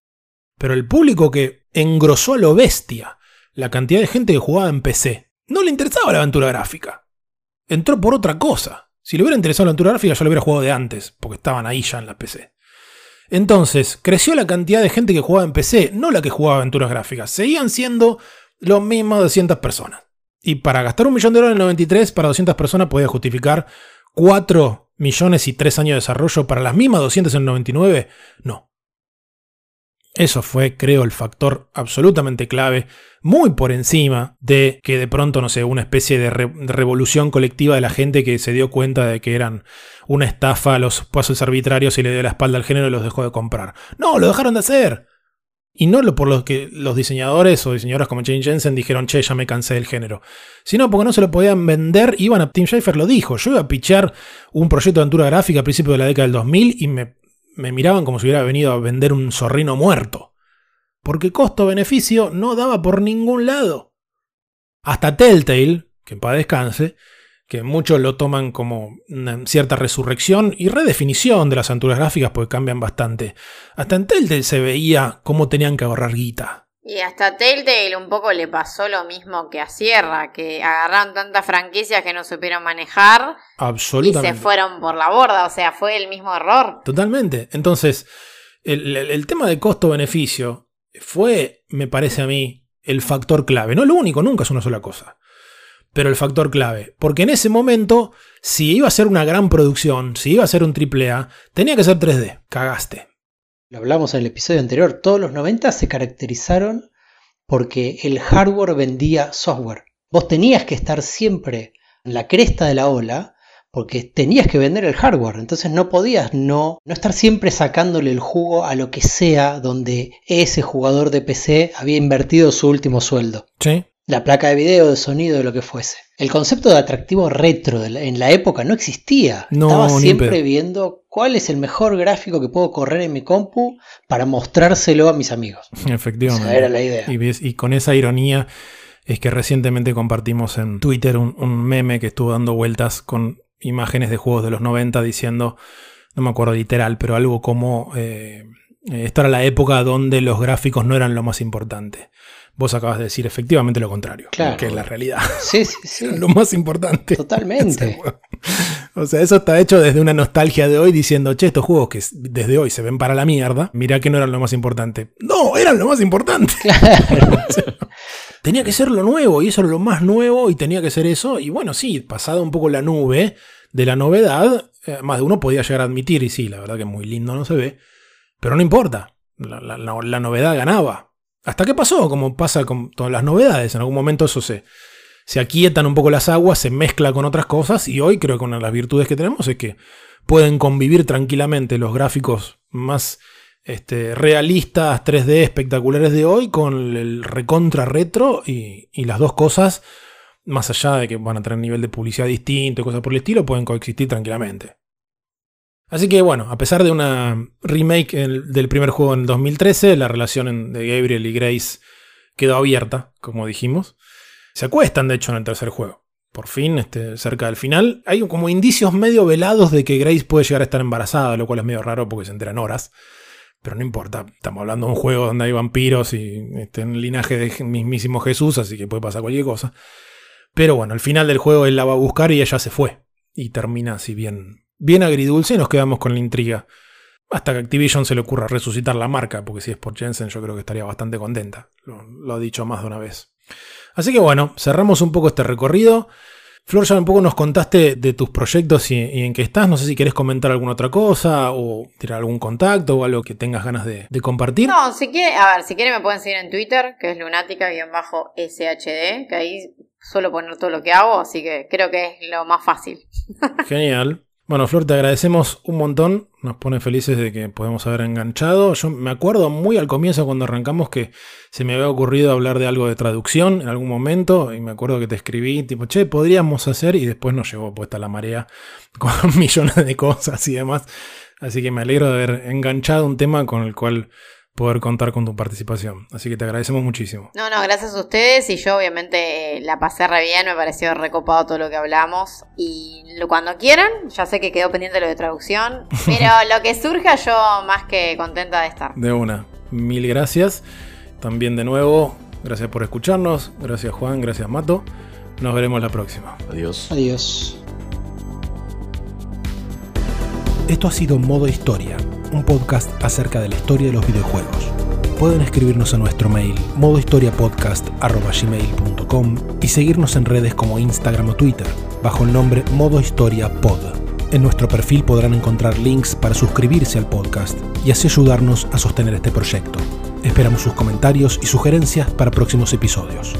Pero el público que engrosó a lo bestia la cantidad de gente que jugaba en PC, no le interesaba la aventura gráfica. Entró por otra cosa. Si le hubiera interesado la aventura gráfica, ya lo hubiera jugado de antes, porque estaban ahí ya en la PC. Entonces, creció la cantidad de gente que jugaba en PC, no la que jugaba aventuras gráficas. Seguían siendo los mismos 200 personas. Y para gastar un millón de dólares en el 93, para 200 personas podía justificar 4 millones y 3 años de desarrollo. Para las mismas 200 en el 99, no. Eso fue, creo, el factor absolutamente clave, muy por encima de que de pronto, no sé, una especie de, re- de revolución colectiva de la gente que se dio cuenta de que eran una estafa los pasos arbitrarios y le dio la espalda al género y los dejó de comprar. No, lo dejaron de hacer. Y no lo por lo que los diseñadores o diseñadoras como Jane Jensen dijeron, che, ya me cansé del género. Sino porque no se lo podían vender, iban a Tim Schafer lo dijo. Yo iba a pichar un proyecto de aventura gráfica a principios de la década del 2000 y me, me miraban como si hubiera venido a vender un zorrino muerto. Porque costo-beneficio no daba por ningún lado. Hasta Telltale, que en paz descanse, que muchos lo toman como una cierta resurrección y redefinición de las aventuras gráficas porque cambian bastante. Hasta en Telltale se veía cómo tenían que ahorrar guita. Y hasta Telltale un poco le pasó lo mismo que a Sierra, que agarraron tantas franquicias que no supieron manejar y Absolutamente. se fueron por la borda, o sea, fue el mismo error. Totalmente. Entonces, el, el- el tema de costo-beneficio fue, me parece a mí, el factor clave. No lo único, nunca es una sola cosa. Pero el factor clave. Porque en ese momento, si iba a ser una gran producción, si iba a ser un AAA, tenía que ser 3D. Cagaste. Lo hablamos en el episodio anterior, todos los 90 se caracterizaron porque el hardware vendía software. Vos tenías que estar siempre en la cresta de la ola porque tenías que vender el hardware, entonces no podías no, no estar siempre sacándole el jugo a lo que sea donde ese jugador de PC había invertido su último sueldo. ¿Sí? La placa de video, de sonido, de lo que fuese. El concepto de atractivo retro de la- en la época no existía. No, Estaba siempre viendo cuál es el mejor gráfico que puedo correr en mi compu para mostrárselo a mis amigos. Efectivamente. Esa era la idea. Y, ves- y con esa ironía es que recientemente compartimos en Twitter un, un meme que estuvo dando vueltas con imágenes de juegos de los 90 diciendo, no me acuerdo literal, pero algo como, eh, eh, esta era la época donde los gráficos no eran lo más importante. Vos acabas de decir efectivamente lo contrario, Claro. que es la realidad. Sí, sí, sí. lo más importante. Totalmente. O sea, eso está hecho desde una nostalgia de hoy diciendo, che, estos juegos que desde hoy se ven para la mierda, mirá que no eran lo más importante. No, eran lo más importante. tenía que ser lo nuevo y eso era lo más nuevo y tenía que ser eso. Y bueno, sí, pasada un poco la nube de la novedad, eh, más de uno podía llegar a admitir, y sí, la verdad que muy lindo no se ve, pero no importa, la- la novedad ganaba. ¿Hasta qué pasó? Como pasa con todas las novedades, en algún momento eso se, se aquietan un poco las aguas, se mezcla con otras cosas y hoy creo que una de las virtudes que tenemos es que pueden convivir tranquilamente los gráficos más este, realistas, 3D espectaculares de hoy con el recontra retro y, y las dos cosas, más allá de que van a tener nivel de publicidad distinto y cosas por el estilo, pueden coexistir tranquilamente. Así que bueno, a pesar de una remake en- del primer juego en 2013, la relación en- de Gabriel y Grace quedó abierta, como dijimos. Se acuestan, de hecho, en el tercer juego. Por fin, este, cerca del final, hay como indicios medio velados de que Grace puede llegar a estar embarazada, lo cual es medio raro porque se enteran horas. Pero no importa, estamos hablando de un juego donde hay vampiros y este, un linaje de mismísimo Jesús, así que puede pasar cualquier cosa. Pero bueno, al final del juego él la va a buscar y ella se fue. Y termina así bien, bien agridulce y nos quedamos con la intriga. Hasta que Activision se le ocurra resucitar la marca, porque si es por Jensen yo creo que estaría bastante contenta. Lo, lo ha dicho más de una vez. Así que bueno, cerramos un poco este recorrido. Flor, ya un poco nos contaste de tus proyectos y, y en qué estás. No sé si querés comentar alguna otra cosa o tirar algún contacto o algo que tengas ganas de, de compartir. No, si quiere, a ver, si quiere me pueden seguir en Twitter, que es lunática-shd, que ahí suelo poner todo lo que hago, así que creo que es lo más fácil. Genial. Bueno, Flor, te agradecemos un montón. Nos pone felices de que podemos haber enganchado. Yo me acuerdo muy al comienzo cuando arrancamos que se me había ocurrido hablar de algo de traducción en algún momento. Y me acuerdo que te escribí, tipo, che, podríamos hacer. Y después nos llevó puesta la marea con millones de cosas y demás. Así que me alegro de haber enganchado un tema con el cual poder contar con tu participación. Así que te agradecemos muchísimo. No, no, gracias a ustedes y yo obviamente eh, la pasé re bien, me pareció recopado todo lo que hablamos y lo, cuando quieran, ya sé que quedó pendiente lo de traducción, pero lo que surja yo más que contenta de estar. De una. Mil gracias. También de nuevo, gracias por escucharnos. Gracias Juan, gracias Mato. Nos veremos la próxima. Adiós. Adiós. Esto ha sido Modo Historia, un podcast acerca de la historia de los videojuegos. Pueden escribirnos a nuestro mail modohistoriapodcast.gmail.com y seguirnos en redes como Instagram o Twitter, bajo el nombre Modo Historia Pod. En nuestro perfil podrán encontrar links para suscribirse al podcast y así ayudarnos a sostener este proyecto. Esperamos sus comentarios y sugerencias para próximos episodios.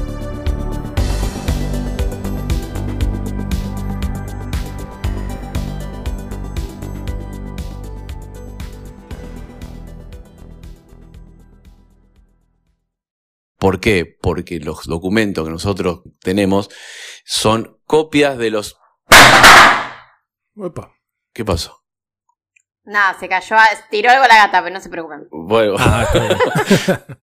¿Por qué? Porque los documentos que nosotros tenemos son copias de los... Opa. ¿Qué pasó? Nada, se cayó, tiró algo la gata, pero no se preocupen. Bueno. Ah.